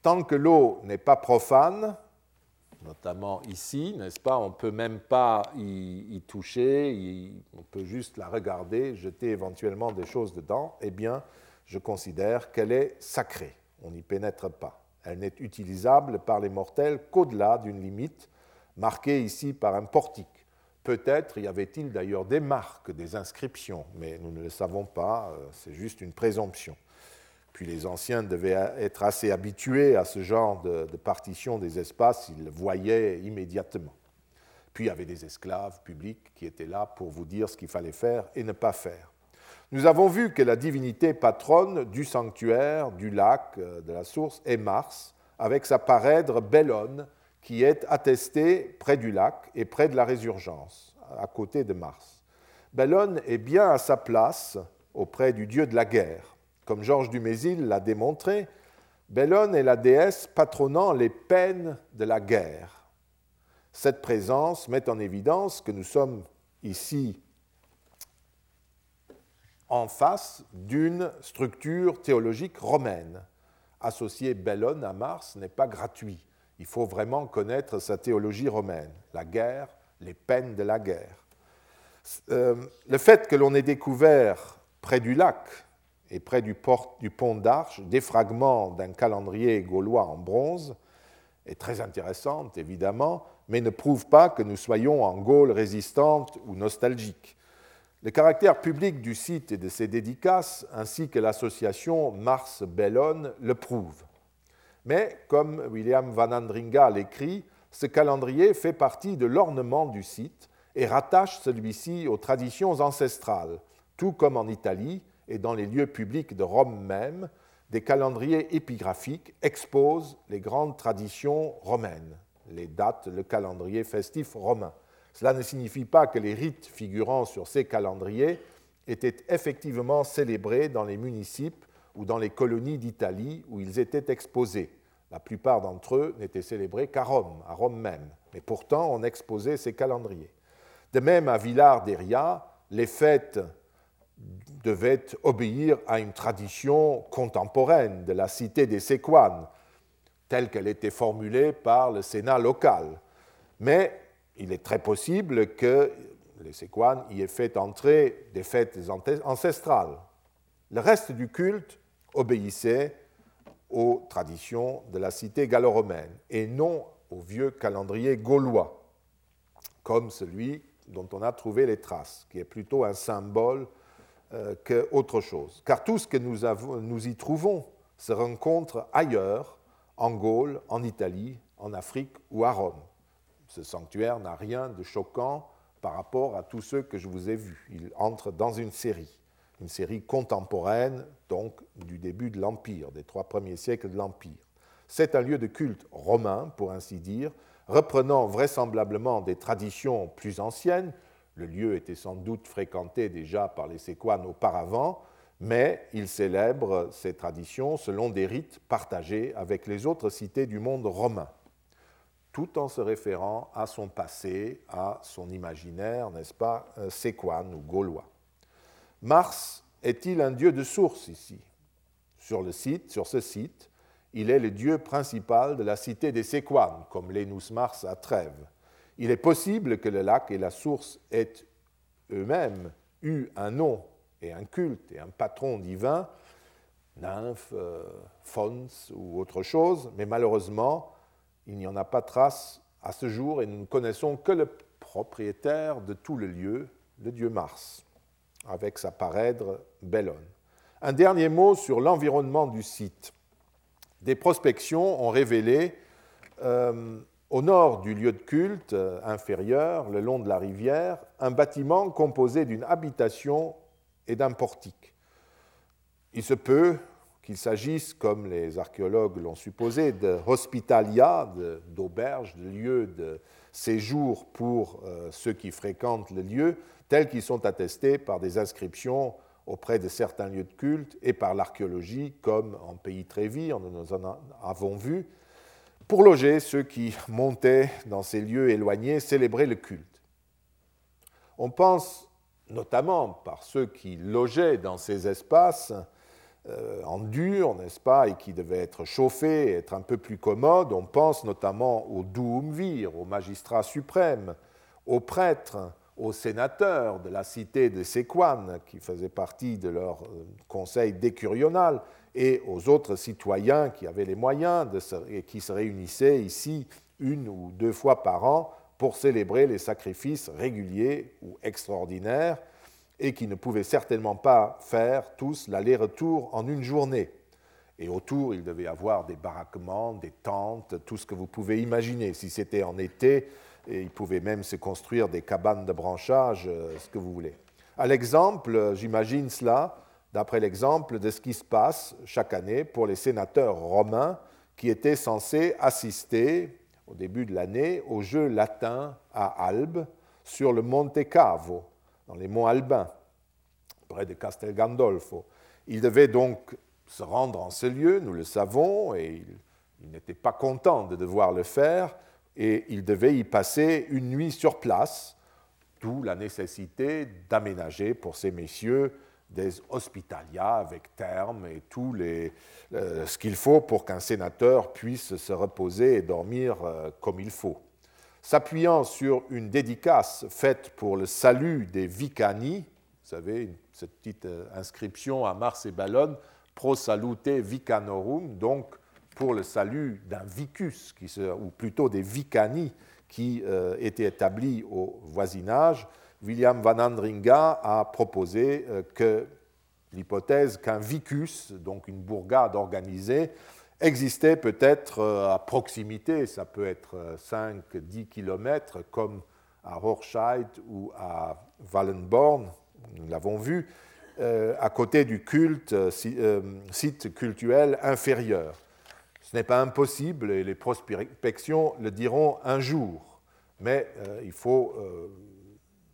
Tant que l'eau n'est pas profane, notamment ici, n'est-ce pas On ne peut même pas y, toucher, on peut juste la regarder, jeter éventuellement des choses dedans, eh bien, je considère qu'elle est sacrée. On n'y pénètre pas. Elle n'est utilisable par les mortels qu'au-delà d'une limite, marquée ici par un portique. Peut-être y avait-il d'ailleurs des marques, des inscriptions, mais nous ne le savons pas, euh, c'est juste une présomption. Puis les anciens devaient être assez habitués à ce genre de, partition des espaces, ils le voyaient immédiatement. Puis il y avait des esclaves publics qui étaient là pour vous dire ce qu'il fallait faire et ne pas faire. Nous avons vu que la divinité patronne du sanctuaire, du lac, euh, de la source, est Mars, avec sa parèdre Bellone, qui est attestée près du lac et près de la résurgence, à côté de Mars. Bellone est bien à sa place auprès du dieu de la guerre. Comme Georges Dumézil l'a démontré, Bellone est la déesse patronnant les peines de la guerre. Cette présence met en évidence que nous sommes ici en face d'une structure théologique romaine. Associer Bellone à Mars n'est pas gratuit. Il faut vraiment connaître sa théologie romaine, la guerre, les peines de la guerre. Euh, le fait que l'on ait découvert près du lac et près du, pont d'Arche des fragments d'un calendrier gaulois en bronze est très intéressante, évidemment, mais ne prouve pas que nous soyons en Gaule résistante ou nostalgique. Le caractère public du site et de ses dédicaces, ainsi que l'association Mars-Bellone, le prouvent. Mais, comme William Van Andringa l'écrit, ce calendrier fait partie de l'ornement du site et rattache celui-ci aux traditions ancestrales, tout comme en Italie, et dans les lieux publics de Rome même, des calendriers épigraphiques exposent les grandes traditions romaines, les dates, le calendrier festif romain. Cela ne signifie pas que les rites figurant sur ces calendriers étaient effectivement célébrés dans les municipes ou dans les colonies d'Italie où ils étaient exposés. La plupart d'entre eux n'étaient célébrés qu'à Rome, à Rome même. Mais pourtant, on exposait ces calendriers. De même, à Villar d'Eria, les fêtes devait obéir à une tradition contemporaine de la cité des Séquanes, telle qu'elle était formulée par le Sénat local. Mais il est très possible que les Séquanes y aient fait entrer des fêtes ancestrales. Le reste du culte obéissait aux traditions de la cité gallo-romaine et non au vieux calendrier gaulois, comme celui dont on a trouvé les traces, qui est plutôt un symbole euh, qu'autre chose. Car tout ce que nous, nous y trouvons se rencontre ailleurs, en Gaule, en Italie, en Afrique ou à Rome. Ce sanctuaire n'a rien de choquant par rapport à tous ceux que je vous ai vus. Il entre dans une série, une série contemporaine, donc du début de l'Empire, des trois premiers siècles de l'Empire. C'est un lieu de culte romain, pour ainsi dire, reprenant vraisemblablement des traditions plus anciennes, le lieu était sans doute fréquenté déjà par les Séquanes auparavant, mais il célèbre ces traditions selon des rites partagés avec les autres cités du monde romain, tout en se référant à son passé, à son imaginaire, n'est-ce pas, euh, séquane ou gaulois. Mars est-il un dieu de source ici? Sur le site, sur ce site, il est le dieu principal de la cité des Séquanes, comme l'Enus Mars à Trèves. Il est possible que le lac et la source aient eux-mêmes eu un nom et un culte et un patron divin, nymphe, euh, fons ou autre chose, mais malheureusement, il n'y en a pas trace à ce jour et nous ne connaissons que le propriétaire de tout le lieu, le dieu Mars, avec sa parèdre Bellone. Un dernier mot sur l'environnement du site. Des prospections ont révélé euh, au nord du lieu de culte euh, inférieur, le long de la rivière, un bâtiment composé d'une habitation et d'un portique. Il se peut qu'il s'agisse, comme les archéologues l'ont supposé, de hospitalia, d'auberges, de, lieux de séjour pour euh, ceux qui fréquentent le lieu, tels qu'ils sont attestés par des inscriptions auprès de certains lieux de culte et par l'archéologie, comme en pays Trévi, nous en avons vu, pour loger ceux qui montaient dans ces lieux éloignés célébrer le culte. On pense notamment par ceux qui logeaient dans ces espaces en dur, n'est-ce pas, et qui devaient être chauffés, être un peu plus commodes. On pense notamment aux douumvirs, aux magistrats suprêmes, aux prêtres, aux sénateurs de la cité de Séquane, qui faisaient partie de leur euh, conseil décurional, et aux autres citoyens qui avaient les moyens de et qui se réunissaient ici une ou deux fois par an pour célébrer les sacrifices réguliers ou extraordinaires et qui ne pouvaient certainement pas faire tous l'aller-retour en une journée. Et autour, il devait avoir des baraquements, des tentes, tout ce que vous pouvez imaginer. Si c'était en été, il pouvait même se construire des cabanes de branchage, euh, ce que vous voulez. À l'exemple, j'imagine cela, d'après l'exemple de ce qui se passe chaque année pour les sénateurs romains qui étaient censés assister au début de l'année aux Jeux latins à Albe sur le Monte Cavo, dans les monts Albins, près de Castel Gandolfo. Ils devaient donc se rendre en ce lieu, nous le savons, et ils, n'étaient pas contents de devoir le faire, et ils devaient y passer une nuit sur place, d'où la nécessité d'aménager pour ces messieurs des hospitalias avec termes et tout euh, ce qu'il faut pour qu'un sénateur puisse se reposer et dormir euh, comme il faut. S'appuyant sur une dédicace faite pour le salut des vicani, vous savez, cette petite euh, inscription à Mars et Ballone, pro salute vicanorum, donc pour le salut d'un vicus, ou plutôt des vicani qui étaient établis au voisinage, William Van Andringa a proposé euh, que l'hypothèse qu'un vicus, donc une bourgade organisée, existait peut-être euh, à proximité, ça peut être 5-10 euh, km, comme à Rorscheid ou à Wallenborn, nous l'avons vu, à côté du site cultuel inférieur. Ce n'est pas impossible, et les prospections le diront un jour, mais il faut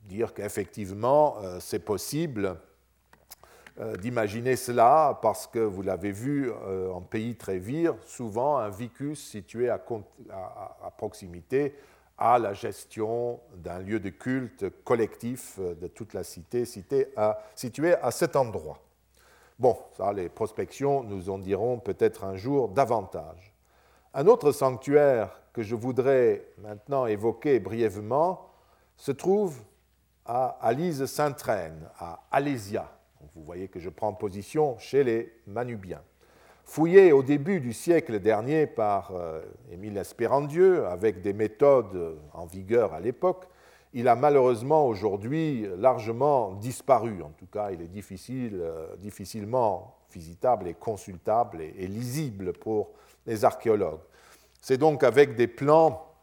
dire qu'effectivement, euh, c'est possible euh, d'imaginer cela parce que vous l'avez vu euh, en pays Trévire, souvent un vicus situé à, proximité à la gestion d'un lieu de culte collectif de toute la cité, à, situé à cet endroit. Bon, ça, les prospections nous en diront peut-être un jour davantage. Un autre sanctuaire que je voudrais maintenant évoquer brièvement se trouve à Alise Sainte-Reine, à Alésia. Vous voyez que je prends position chez les Manubiens. Fouillé au début du siècle dernier par euh, Émile Espérandieu, avec des méthodes en vigueur à l'époque, il a malheureusement aujourd'hui largement disparu. En tout cas, il est difficile, euh, difficilement visitable et consultable et lisible pour les archéologues. C'est donc avec des plans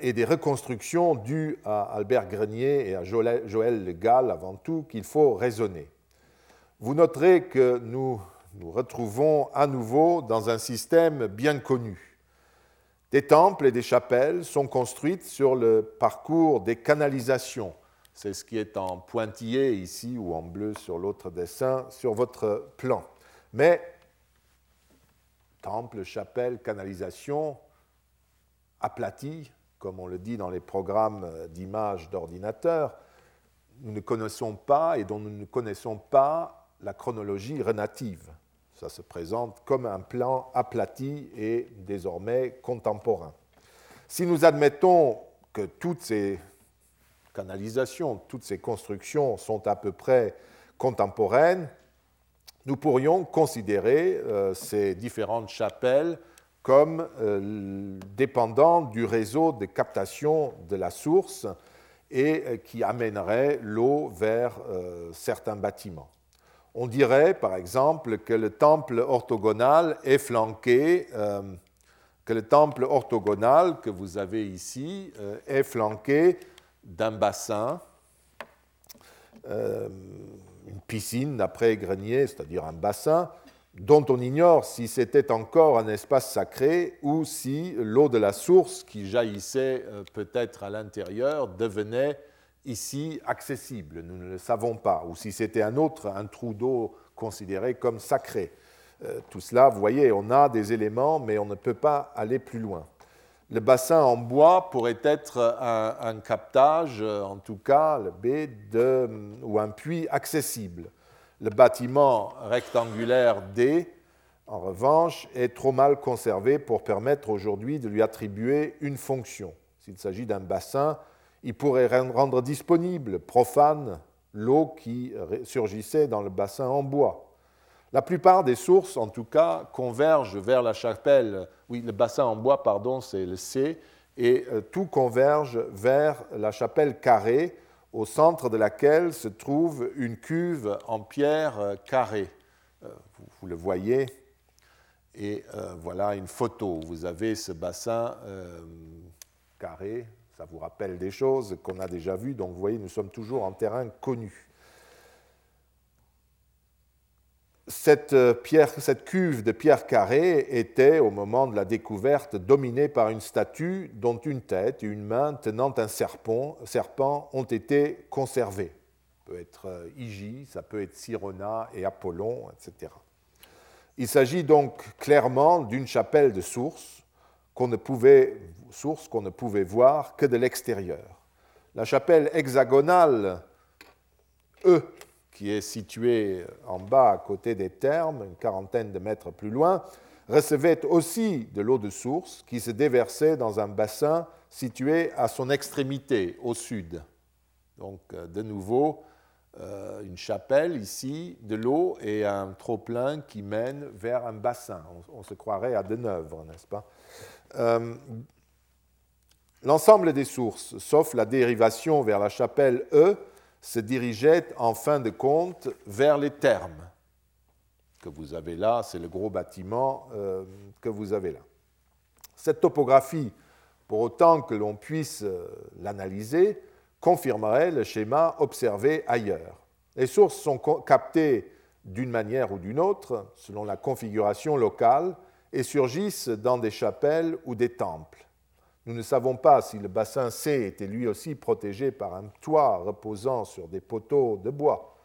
et des reconstructions dues à Albert Grenier et à Joël Le Gall avant tout qu'il faut raisonner. Vous noterez que nous nous retrouvons à nouveau dans un système bien connu. Des temples et des chapelles sont construites sur le parcours des canalisations. C'est ce qui est en pointillé ici ou en bleu sur l'autre dessin sur votre plan. Mais temple, chapelle, canalisation aplatis, comme on le dit dans les programmes d'images d'ordinateur, nous ne connaissons pas et dont nous ne connaissons pas la chronologie relative. Ça se présente comme un plan aplati et désormais contemporain. Si nous admettons que toutes ces canalisations, toutes ces constructions sont à peu près contemporaines, nous pourrions considérer euh, ces différentes chapelles comme euh, dépendant du réseau de captation de la source et euh, qui amènerait l'eau vers euh, certains bâtiments. On dirait par exemple que le temple orthogonal est que le temple orthogonal que vous avez ici est flanqué d'un bassin, une piscine d'après Grenier, c'est-à-dire un bassin, dont on ignore si c'était encore un espace sacré ou si l'eau de la source qui jaillissait euh, peut-être à l'intérieur devenait ici accessible. Nous ne le savons pas. Ou si c'était un autre, un trou d'eau considéré comme sacré. Euh, tout cela, vous voyez, on a des éléments, mais on ne peut pas aller plus loin. Le bassin en bois pourrait être un, captage, en tout cas le B, ou un puits accessible. Le bâtiment rectangulaire D, en revanche, est trop mal conservé pour permettre aujourd'hui de lui attribuer une fonction. S'il s'agit d'un bassin, il pourrait rendre disponible, profane, l'eau qui surgissait dans le bassin en bois. La plupart des sources, en tout cas, convergent vers la chapelle. Oui, le bassin en bois, pardon, c'est le C, et euh, tout converge vers la chapelle carrée, au centre de laquelle se trouve une cuve en pierre euh, carrée. Euh, vous, le voyez, et euh, voilà une photo. Vous avez ce bassin carré, ça vous rappelle des choses qu'on a déjà vues, donc vous voyez, nous sommes toujours en terrain connu. Cette, euh, cette cuve de pierre carrée était, au moment de la découverte, dominée par une statue dont une tête et une main tenant un serpent, serpent ont été conservées. Ça peut être euh, Hygie, ça peut être Sirona et Apollon, etc. Il s'agit donc clairement d'une chapelle de source qu'on ne pouvait, source qu'on ne pouvait voir que de l'extérieur. La chapelle hexagonale E qui est situé en bas à côté des thermes, une quarantaine de mètres plus loin, recevait aussi de l'eau de source qui se déversait dans un bassin situé à son extrémité, au sud. Donc, euh, de nouveau, euh, une chapelle ici, de l'eau et un trop-plein qui mène vers un bassin. On, se croirait à Deneuvre, n'est-ce pas? Euh, L'ensemble des sources, sauf la dérivation vers la chapelle E, se dirigeait en fin de compte vers les thermes que vous avez là, c'est le gros bâtiment euh, que vous avez là. Cette topographie, pour autant que l'on puisse euh, l'analyser, confirmerait le schéma observé ailleurs. Les sources sont captées d'une manière ou d'une autre, selon la configuration locale, et surgissent dans des chapelles ou des temples. Nous ne savons pas si le bassin C était lui aussi protégé par un toit reposant sur des poteaux de bois.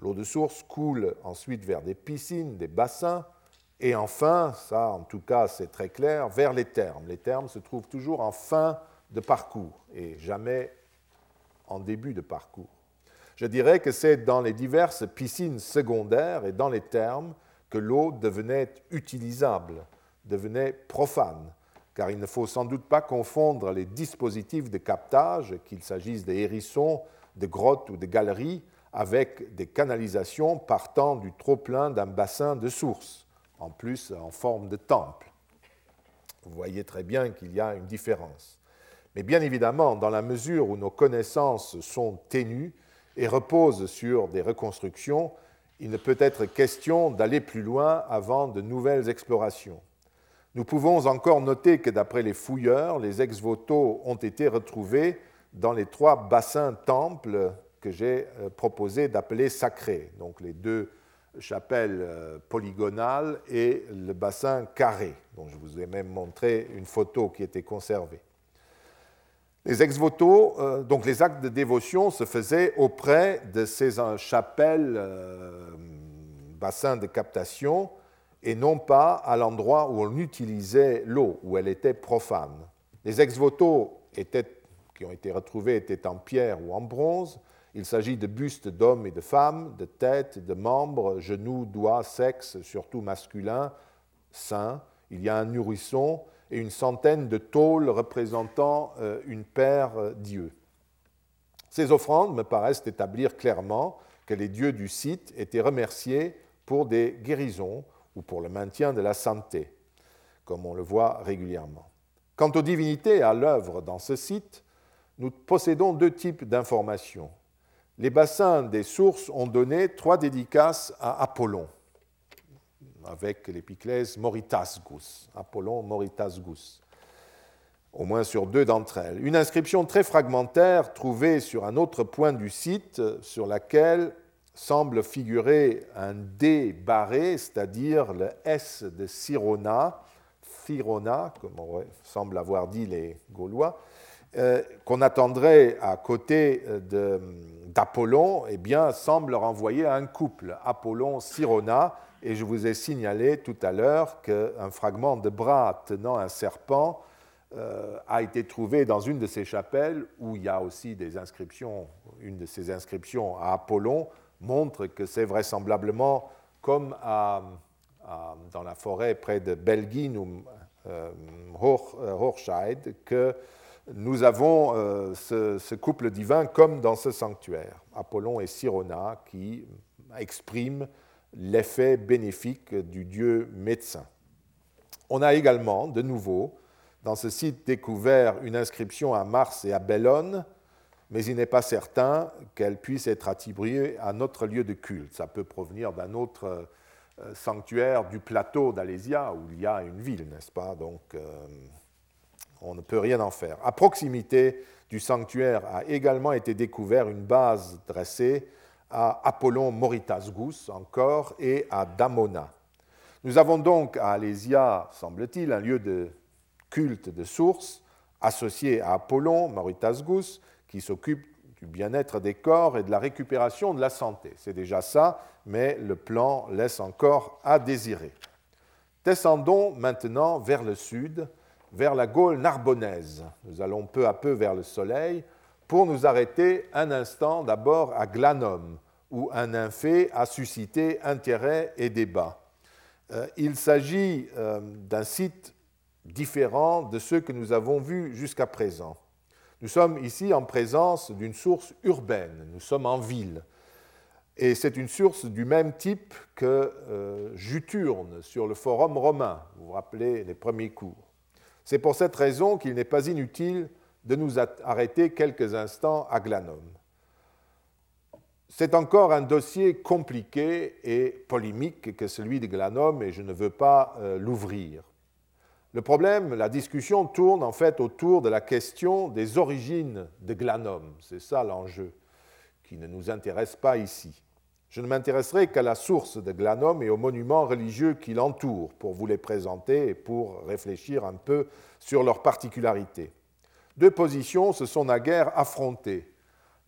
L'eau de source coule ensuite vers des piscines, des bassins, et enfin, ça en tout cas c'est très clair, vers les thermes. Les thermes se trouvent toujours en fin de parcours et jamais en début de parcours. Je dirais que c'est dans les diverses piscines secondaires et dans les thermes que l'eau devenait utilisable, devenait profane car il ne faut sans doute pas confondre les dispositifs de captage, qu'il s'agisse des hérissons, de grottes ou de galeries, avec des canalisations partant du trop-plein d'un bassin de source, en plus en forme de temple. Vous voyez très bien qu'il y a une différence. Mais bien évidemment, dans la mesure où nos connaissances sont ténues et reposent sur des reconstructions, il ne peut être question d'aller plus loin avant de nouvelles explorations. Nous pouvons encore noter que d'après les fouilleurs, les ex-voto ont été retrouvés dans les trois bassins-temples que j'ai euh, proposé d'appeler sacrés, donc les deux chapelles euh, polygonales et le bassin carré, dont je vous ai même montré une photo qui était conservée. Les ex-voto, euh, donc les actes de dévotion se faisaient auprès de ces chapelles, bassins de captation, et non pas à l'endroit où on utilisait l'eau, où elle était profane. Les ex-voto qui ont été retrouvés étaient en pierre ou en bronze. Il s'agit de bustes d'hommes et de femmes, de têtes, de membres, genoux, doigts, sexes, surtout masculins, saints. Il y a un nourrisson et une centaine de tôles représentant euh, une paire euh, d'yeux. Ces offrandes me paraissent établir clairement que les dieux du site étaient remerciés pour des guérisons, ou pour le maintien de la santé, comme on le voit régulièrement. Quant aux divinités à l'œuvre dans ce site, nous possédons deux types d'informations. Les bassins des sources ont donné trois dédicaces à Apollon. avec l'épiclèse Moritasgus, Apollon Moritasgus, au moins sur deux d'entre elles. Une inscription très fragmentaire trouvée sur un autre point du site, sur laquelle semble figurer un D barré, c'est-à-dire le S de Sirona, Sirona, comme on semble avoir dit les Gaulois, euh, qu'on attendrait à côté d'Apollon, eh bien, semble renvoyer à un couple, Apollon-Sirona, et je vous ai signalé tout à l'heure qu'un fragment de bras tenant un serpent euh, a été trouvé dans une de ces chapelles, où il y a aussi des inscriptions, une de ces inscriptions à Apollon, montre que c'est vraisemblablement comme dans la forêt près de Belgien ou euh, Horscheid que nous avons euh, ce, couple divin comme dans ce sanctuaire, Apollon et Sirona, qui expriment l'effet bénéfique du dieu médecin. On a également, de nouveau, dans ce site découvert une inscription à Mars et à Bellone, mais il n'est pas certain qu'elle puisse être attribuée à notre lieu de culte. Ça peut provenir d'un autre euh, sanctuaire du plateau d'Alésia, où il y a une ville, n'est-ce pas? Donc, euh, on ne peut rien en faire. À proximité du sanctuaire a également été découvert une base dressée à Apollon Moritasgus encore et à Damona. Nous avons donc à Alésia, semble-t-il, un lieu de culte de source associé à Apollon Moritasgus qui s'occupe du bien-être des corps et de la récupération de la santé. C'est déjà ça, mais le plan laisse encore à désirer. Descendons maintenant vers le sud vers la Gaule narbonnaise. Nous allons peu à peu vers le soleil pour nous arrêter un instant d'abord à Glanum, où un nymphée a suscité intérêt et débat. Euh, il s'agit euh, d'un site différent de ceux que nous avons vus jusqu'à présent. Nous sommes ici en présence d'une source urbaine, nous sommes en ville. Et c'est une source du même type que euh, Juturne sur le forum romain. Vous vous rappelez les premiers cours. C'est pour cette raison qu'il n'est pas inutile de nous arrêter quelques instants à Glanum. C'est encore un dossier compliqué et polémique que celui de Glanum et je ne veux pas euh, l'ouvrir. Le problème, la discussion tourne en fait autour de la question des origines de Glanum. C'est ça l'enjeu qui ne nous intéresse pas ici. Je ne m'intéresserai qu'à la source de Glanum et aux monuments religieux qui l'entourent pour vous les présenter et pour réfléchir un peu sur leurs particularités. Deux positions se sont naguère affrontées.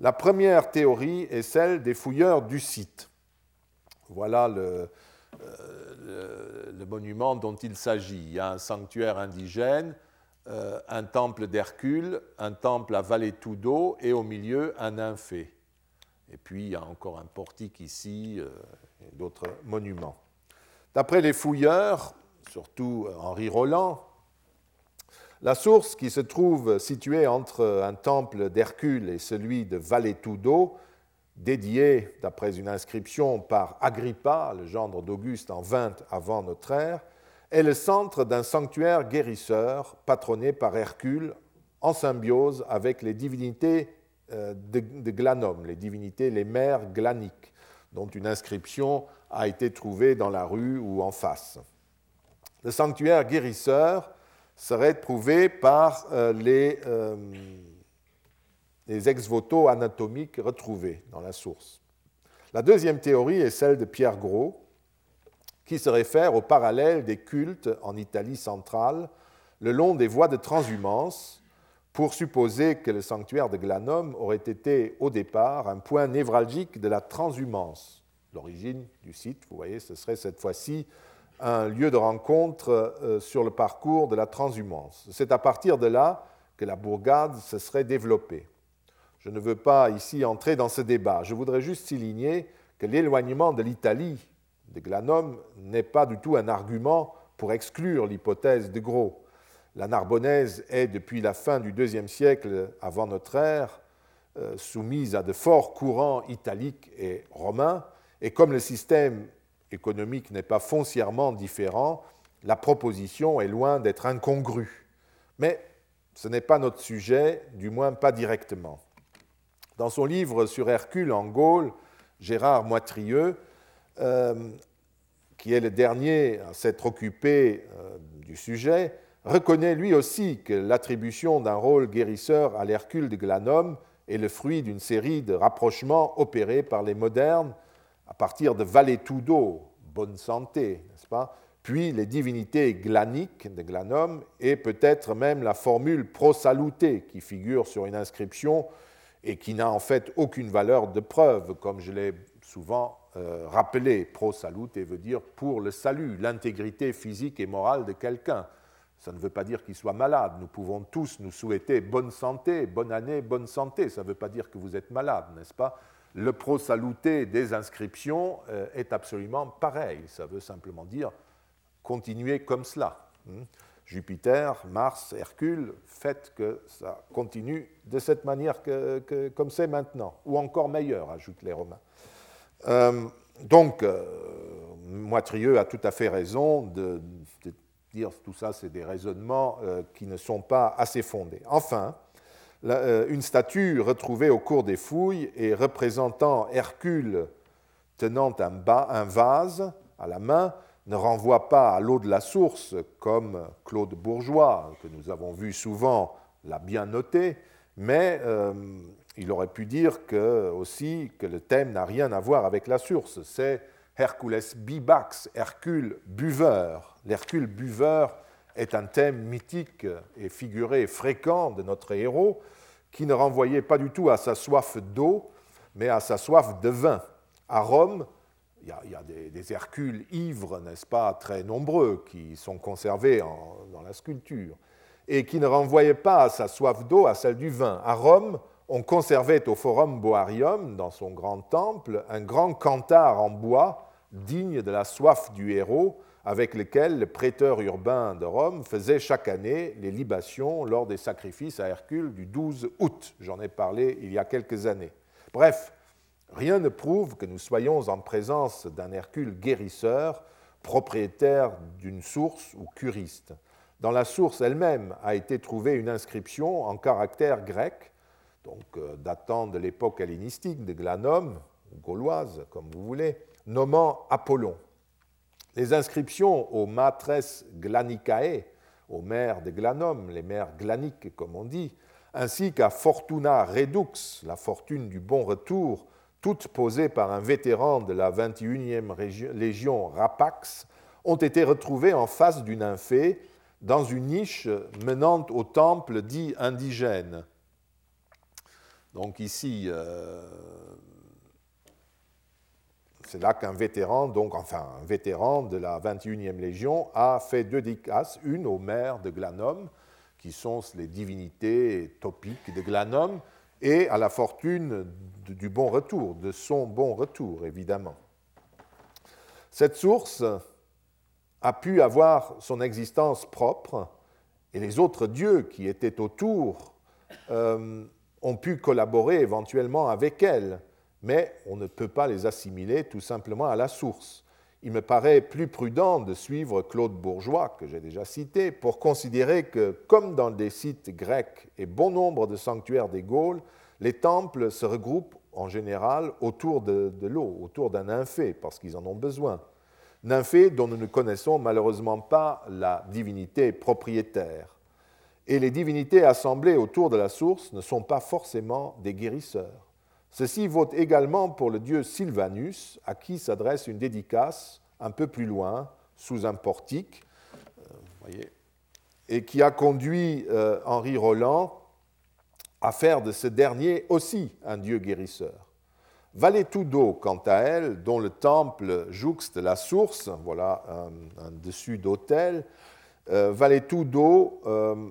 La première théorie est celle des fouilleurs du site. Voilà le, euh, monument dont il s'agit. Il y a un sanctuaire indigène, euh, un temple d'Hercule, un temple à Valetudo et au milieu un nymphée. Et puis il y a encore un portique ici euh, et d'autres monuments. D'après les fouilleurs, surtout Henri Roland, la source qui se trouve située entre un temple d'Hercule et celui de Valetudo, dédié, d'après une inscription par Agrippa, le gendre d'Auguste en 20 avant notre ère, est le centre d'un sanctuaire guérisseur patronné par Hercule en symbiose avec les divinités euh, de, Glanum, les divinités, les mères glaniques, dont une inscription a été trouvée dans la rue ou en face. Le sanctuaire guérisseur serait prouvé par euh, les, euh, les ex-voto anatomiques retrouvés dans la source. La deuxième théorie est celle de Pierre Gros, qui se réfère au parallèle des cultes en Italie centrale le long des voies de transhumance pour supposer que le sanctuaire de Glanum aurait été au départ un point névralgique de la transhumance. L'origine du site, vous voyez, ce serait cette fois-ci un lieu de rencontre euh, sur le parcours de la transhumance. C'est à partir de là que la bourgade se serait développée. Je ne veux pas ici entrer dans ce débat. Je voudrais juste souligner que l'éloignement de l'Italie de Glanum n'est pas du tout un argument pour exclure l'hypothèse de Gros. La Narbonnaise est, depuis la fin du IIe siècle avant notre ère, euh, soumise à de forts courants italiques et romains, et comme le système économique n'est pas foncièrement différent, la proposition est loin d'être incongrue. Mais ce n'est pas notre sujet, du moins pas directement. Dans son livre sur Hercule en Gaule, Gérard Moitrieux euh, qui est le dernier à s'être occupé euh, du sujet, reconnaît lui aussi que l'attribution d'un rôle guérisseur à l'Hercule de Glanum est le fruit d'une série de rapprochements opérés par les modernes à partir de Valetudo, bonne santé, n'est-ce pas Puis les divinités glaniques de Glanum et peut-être même la formule pro qui figure sur une inscription et qui n'a en fait aucune valeur de preuve, comme je l'ai souvent euh, rappelé. Pro salute veut dire pour le salut, l'intégrité physique et morale de quelqu'un. Ça ne veut pas dire qu'il soit malade. Nous pouvons tous nous souhaiter bonne santé, bonne année, bonne santé. Ça ne veut pas dire que vous êtes malade, n'est-ce pas? Le pro saluté des inscriptions euh, est absolument pareil. Ça veut simplement dire continuer comme cela. Hmm. Jupiter, Mars, Hercule, faites que ça continue de cette manière que, comme c'est maintenant, ou encore meilleur, ajoutent les Romains. Euh, donc, euh, Moitrieux a tout à fait raison de, dire tout ça, c'est des raisonnements euh, qui ne sont pas assez fondés. Enfin, une statue retrouvée au cours des fouilles et représentant Hercule tenant un vase à la main ne renvoie pas à l'eau de la source, comme Claude Bourgeois, que nous avons vu souvent, l'a bien noté, mais euh, il aurait pu dire que, aussi que le thème n'a rien à voir avec la source. C'est Hercules bibax, Hercule buveur. L'Hercule buveur est un thème mythique et figuré fréquent de notre héros, qui ne renvoyait pas du tout à sa soif d'eau, mais à sa soif de vin. À Rome, il y a, des, Hercules ivres, n'est-ce pas, très nombreux, qui sont conservés dans la sculpture, et qui ne renvoyaient pas sa soif d'eau, à celle du vin. À Rome, on conservait au Forum Boarium, dans son grand temple, un grand cantar en bois, digne de la soif du héros, avec lequel le prêteur urbain de Rome faisait chaque année les libations lors des sacrifices à Hercule du 12 août. J'en ai parlé il y a quelques années. Bref, Rien ne prouve que nous soyons en présence d'un Hercule guérisseur, propriétaire d'une source ou curiste. Dans la source elle-même a été trouvée une inscription en caractère grec, donc euh, datant de l'époque hellénistique de Glanum, ou gauloise, comme vous voulez, nommant Apollon. Les inscriptions aux matres glanicae, aux mères de Glanum, les mères glaniques comme on dit, ainsi qu'à Fortuna Redux, la fortune du bon retour, toutes posées par un vétéran de la 21e Légion Rapax, ont été retrouvées en face d'une nymphée dans une niche menant au temple dit indigène. Donc ici, euh, c'est là qu'un vétéran, donc enfin un vétéran de la 21e Légion, a fait deux dédicaces, une aux mères de Glanum, qui sont les divinités topiques de Glanum, et à la fortune du bon retour, de son bon retour, évidemment. Cette source a pu avoir son existence propre et les autres dieux qui étaient autour euh, ont pu collaborer éventuellement avec elle, mais on ne peut pas les assimiler tout simplement à la source. Il me paraît plus prudent de suivre Claude Bourgeois, que j'ai déjà cité, pour considérer que, comme dans des sites grecs et bon nombre de sanctuaires des Gaules, les temples se regroupent en général autour de, l'eau, autour d'un nymphée, parce qu'ils en ont besoin. Nymphée dont nous ne connaissons malheureusement pas la divinité propriétaire. Et les divinités assemblées autour de la source ne sont pas forcément des guérisseurs. Ceci vaut également pour le dieu Sylvanus, à qui s'adresse une dédicace un peu plus loin, sous un portique, euh, et qui a conduit euh, Henri Roland à faire de ce dernier aussi un dieu guérisseur. Valetudo, quant à elle, dont le temple jouxte la source, voilà un, dessus d'autel, euh, Valetudo euh,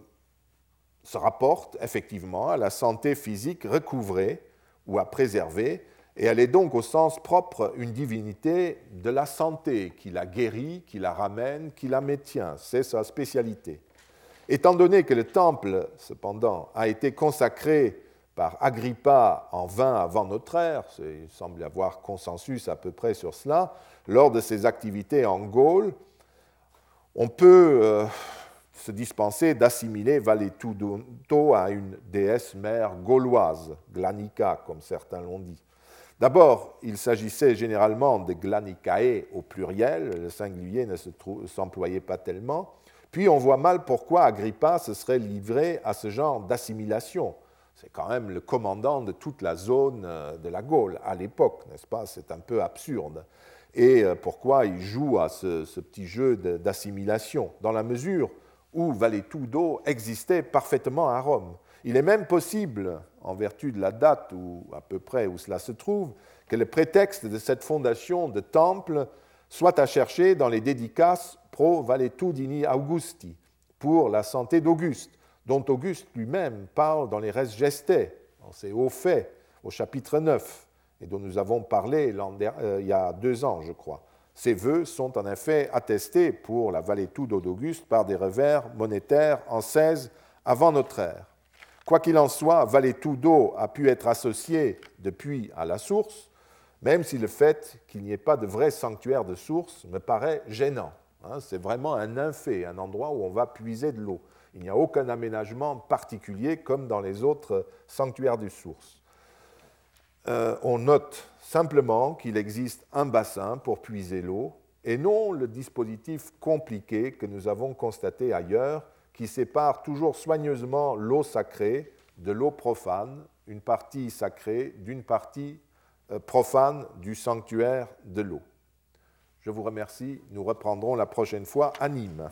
se rapporte effectivement à la santé physique recouvrée ou à préserver, et elle est donc au sens propre une divinité de la santé, qui la guérit, qui la ramène, qui la maintient. C'est sa spécialité. Étant donné que le temple, cependant, a été consacré par Agrippa en 20 avant notre ère, il semble y avoir consensus à peu près sur cela, lors de ses activités en Gaule, on peut euh, se dispenser d'assimiler Valetudo à une déesse mère gauloise, Glanica, comme certains l'ont dit. D'abord, il s'agissait généralement de glanicae au pluriel, le singulier ne s'employait pas tellement. Puis on voit mal pourquoi Agrippa se serait livré à ce genre d'assimilation. C'est quand même le commandant de toute la zone euh, de la Gaule à l'époque, n'est-ce pas? C'est un peu absurde. Et euh, pourquoi il joue à ce, ce petit jeu d'assimilation? Dans la mesure où Valetudo existait parfaitement à Rome. Il est même possible, en vertu de la date ou à peu près où cela se trouve, que le prétexte de cette fondation de temple soit à chercher dans les dédicaces pro Valetudini Augusti, pour la santé d'Auguste, dont Auguste lui-même parle dans les Res Gestae, dans ses hauts faits, au chapitre 9, et dont nous avons parlé euh, il y a deux ans, je crois. Ces vœux sont en effet attestés pour la Valetudo d'Auguste par des revers monétaires en 16 avant notre ère. Quoi qu'il en soit, Valetudo a pu être associé depuis à la source, même si le fait qu'il n'y ait pas de vrai sanctuaire de source me paraît gênant. Hein. C'est vraiment un nymphé, un endroit où on va puiser de l'eau. Il n'y a aucun aménagement particulier comme dans les autres sanctuaires de source. Euh, on note simplement qu'il existe un bassin pour puiser l'eau et non le dispositif compliqué que nous avons constaté ailleurs qui sépare toujours soigneusement l'eau sacrée de l'eau profane, une partie sacrée d'une partie euh, profane du sanctuaire de l'eau. Je vous remercie. Nous reprendrons la prochaine fois à Nîmes.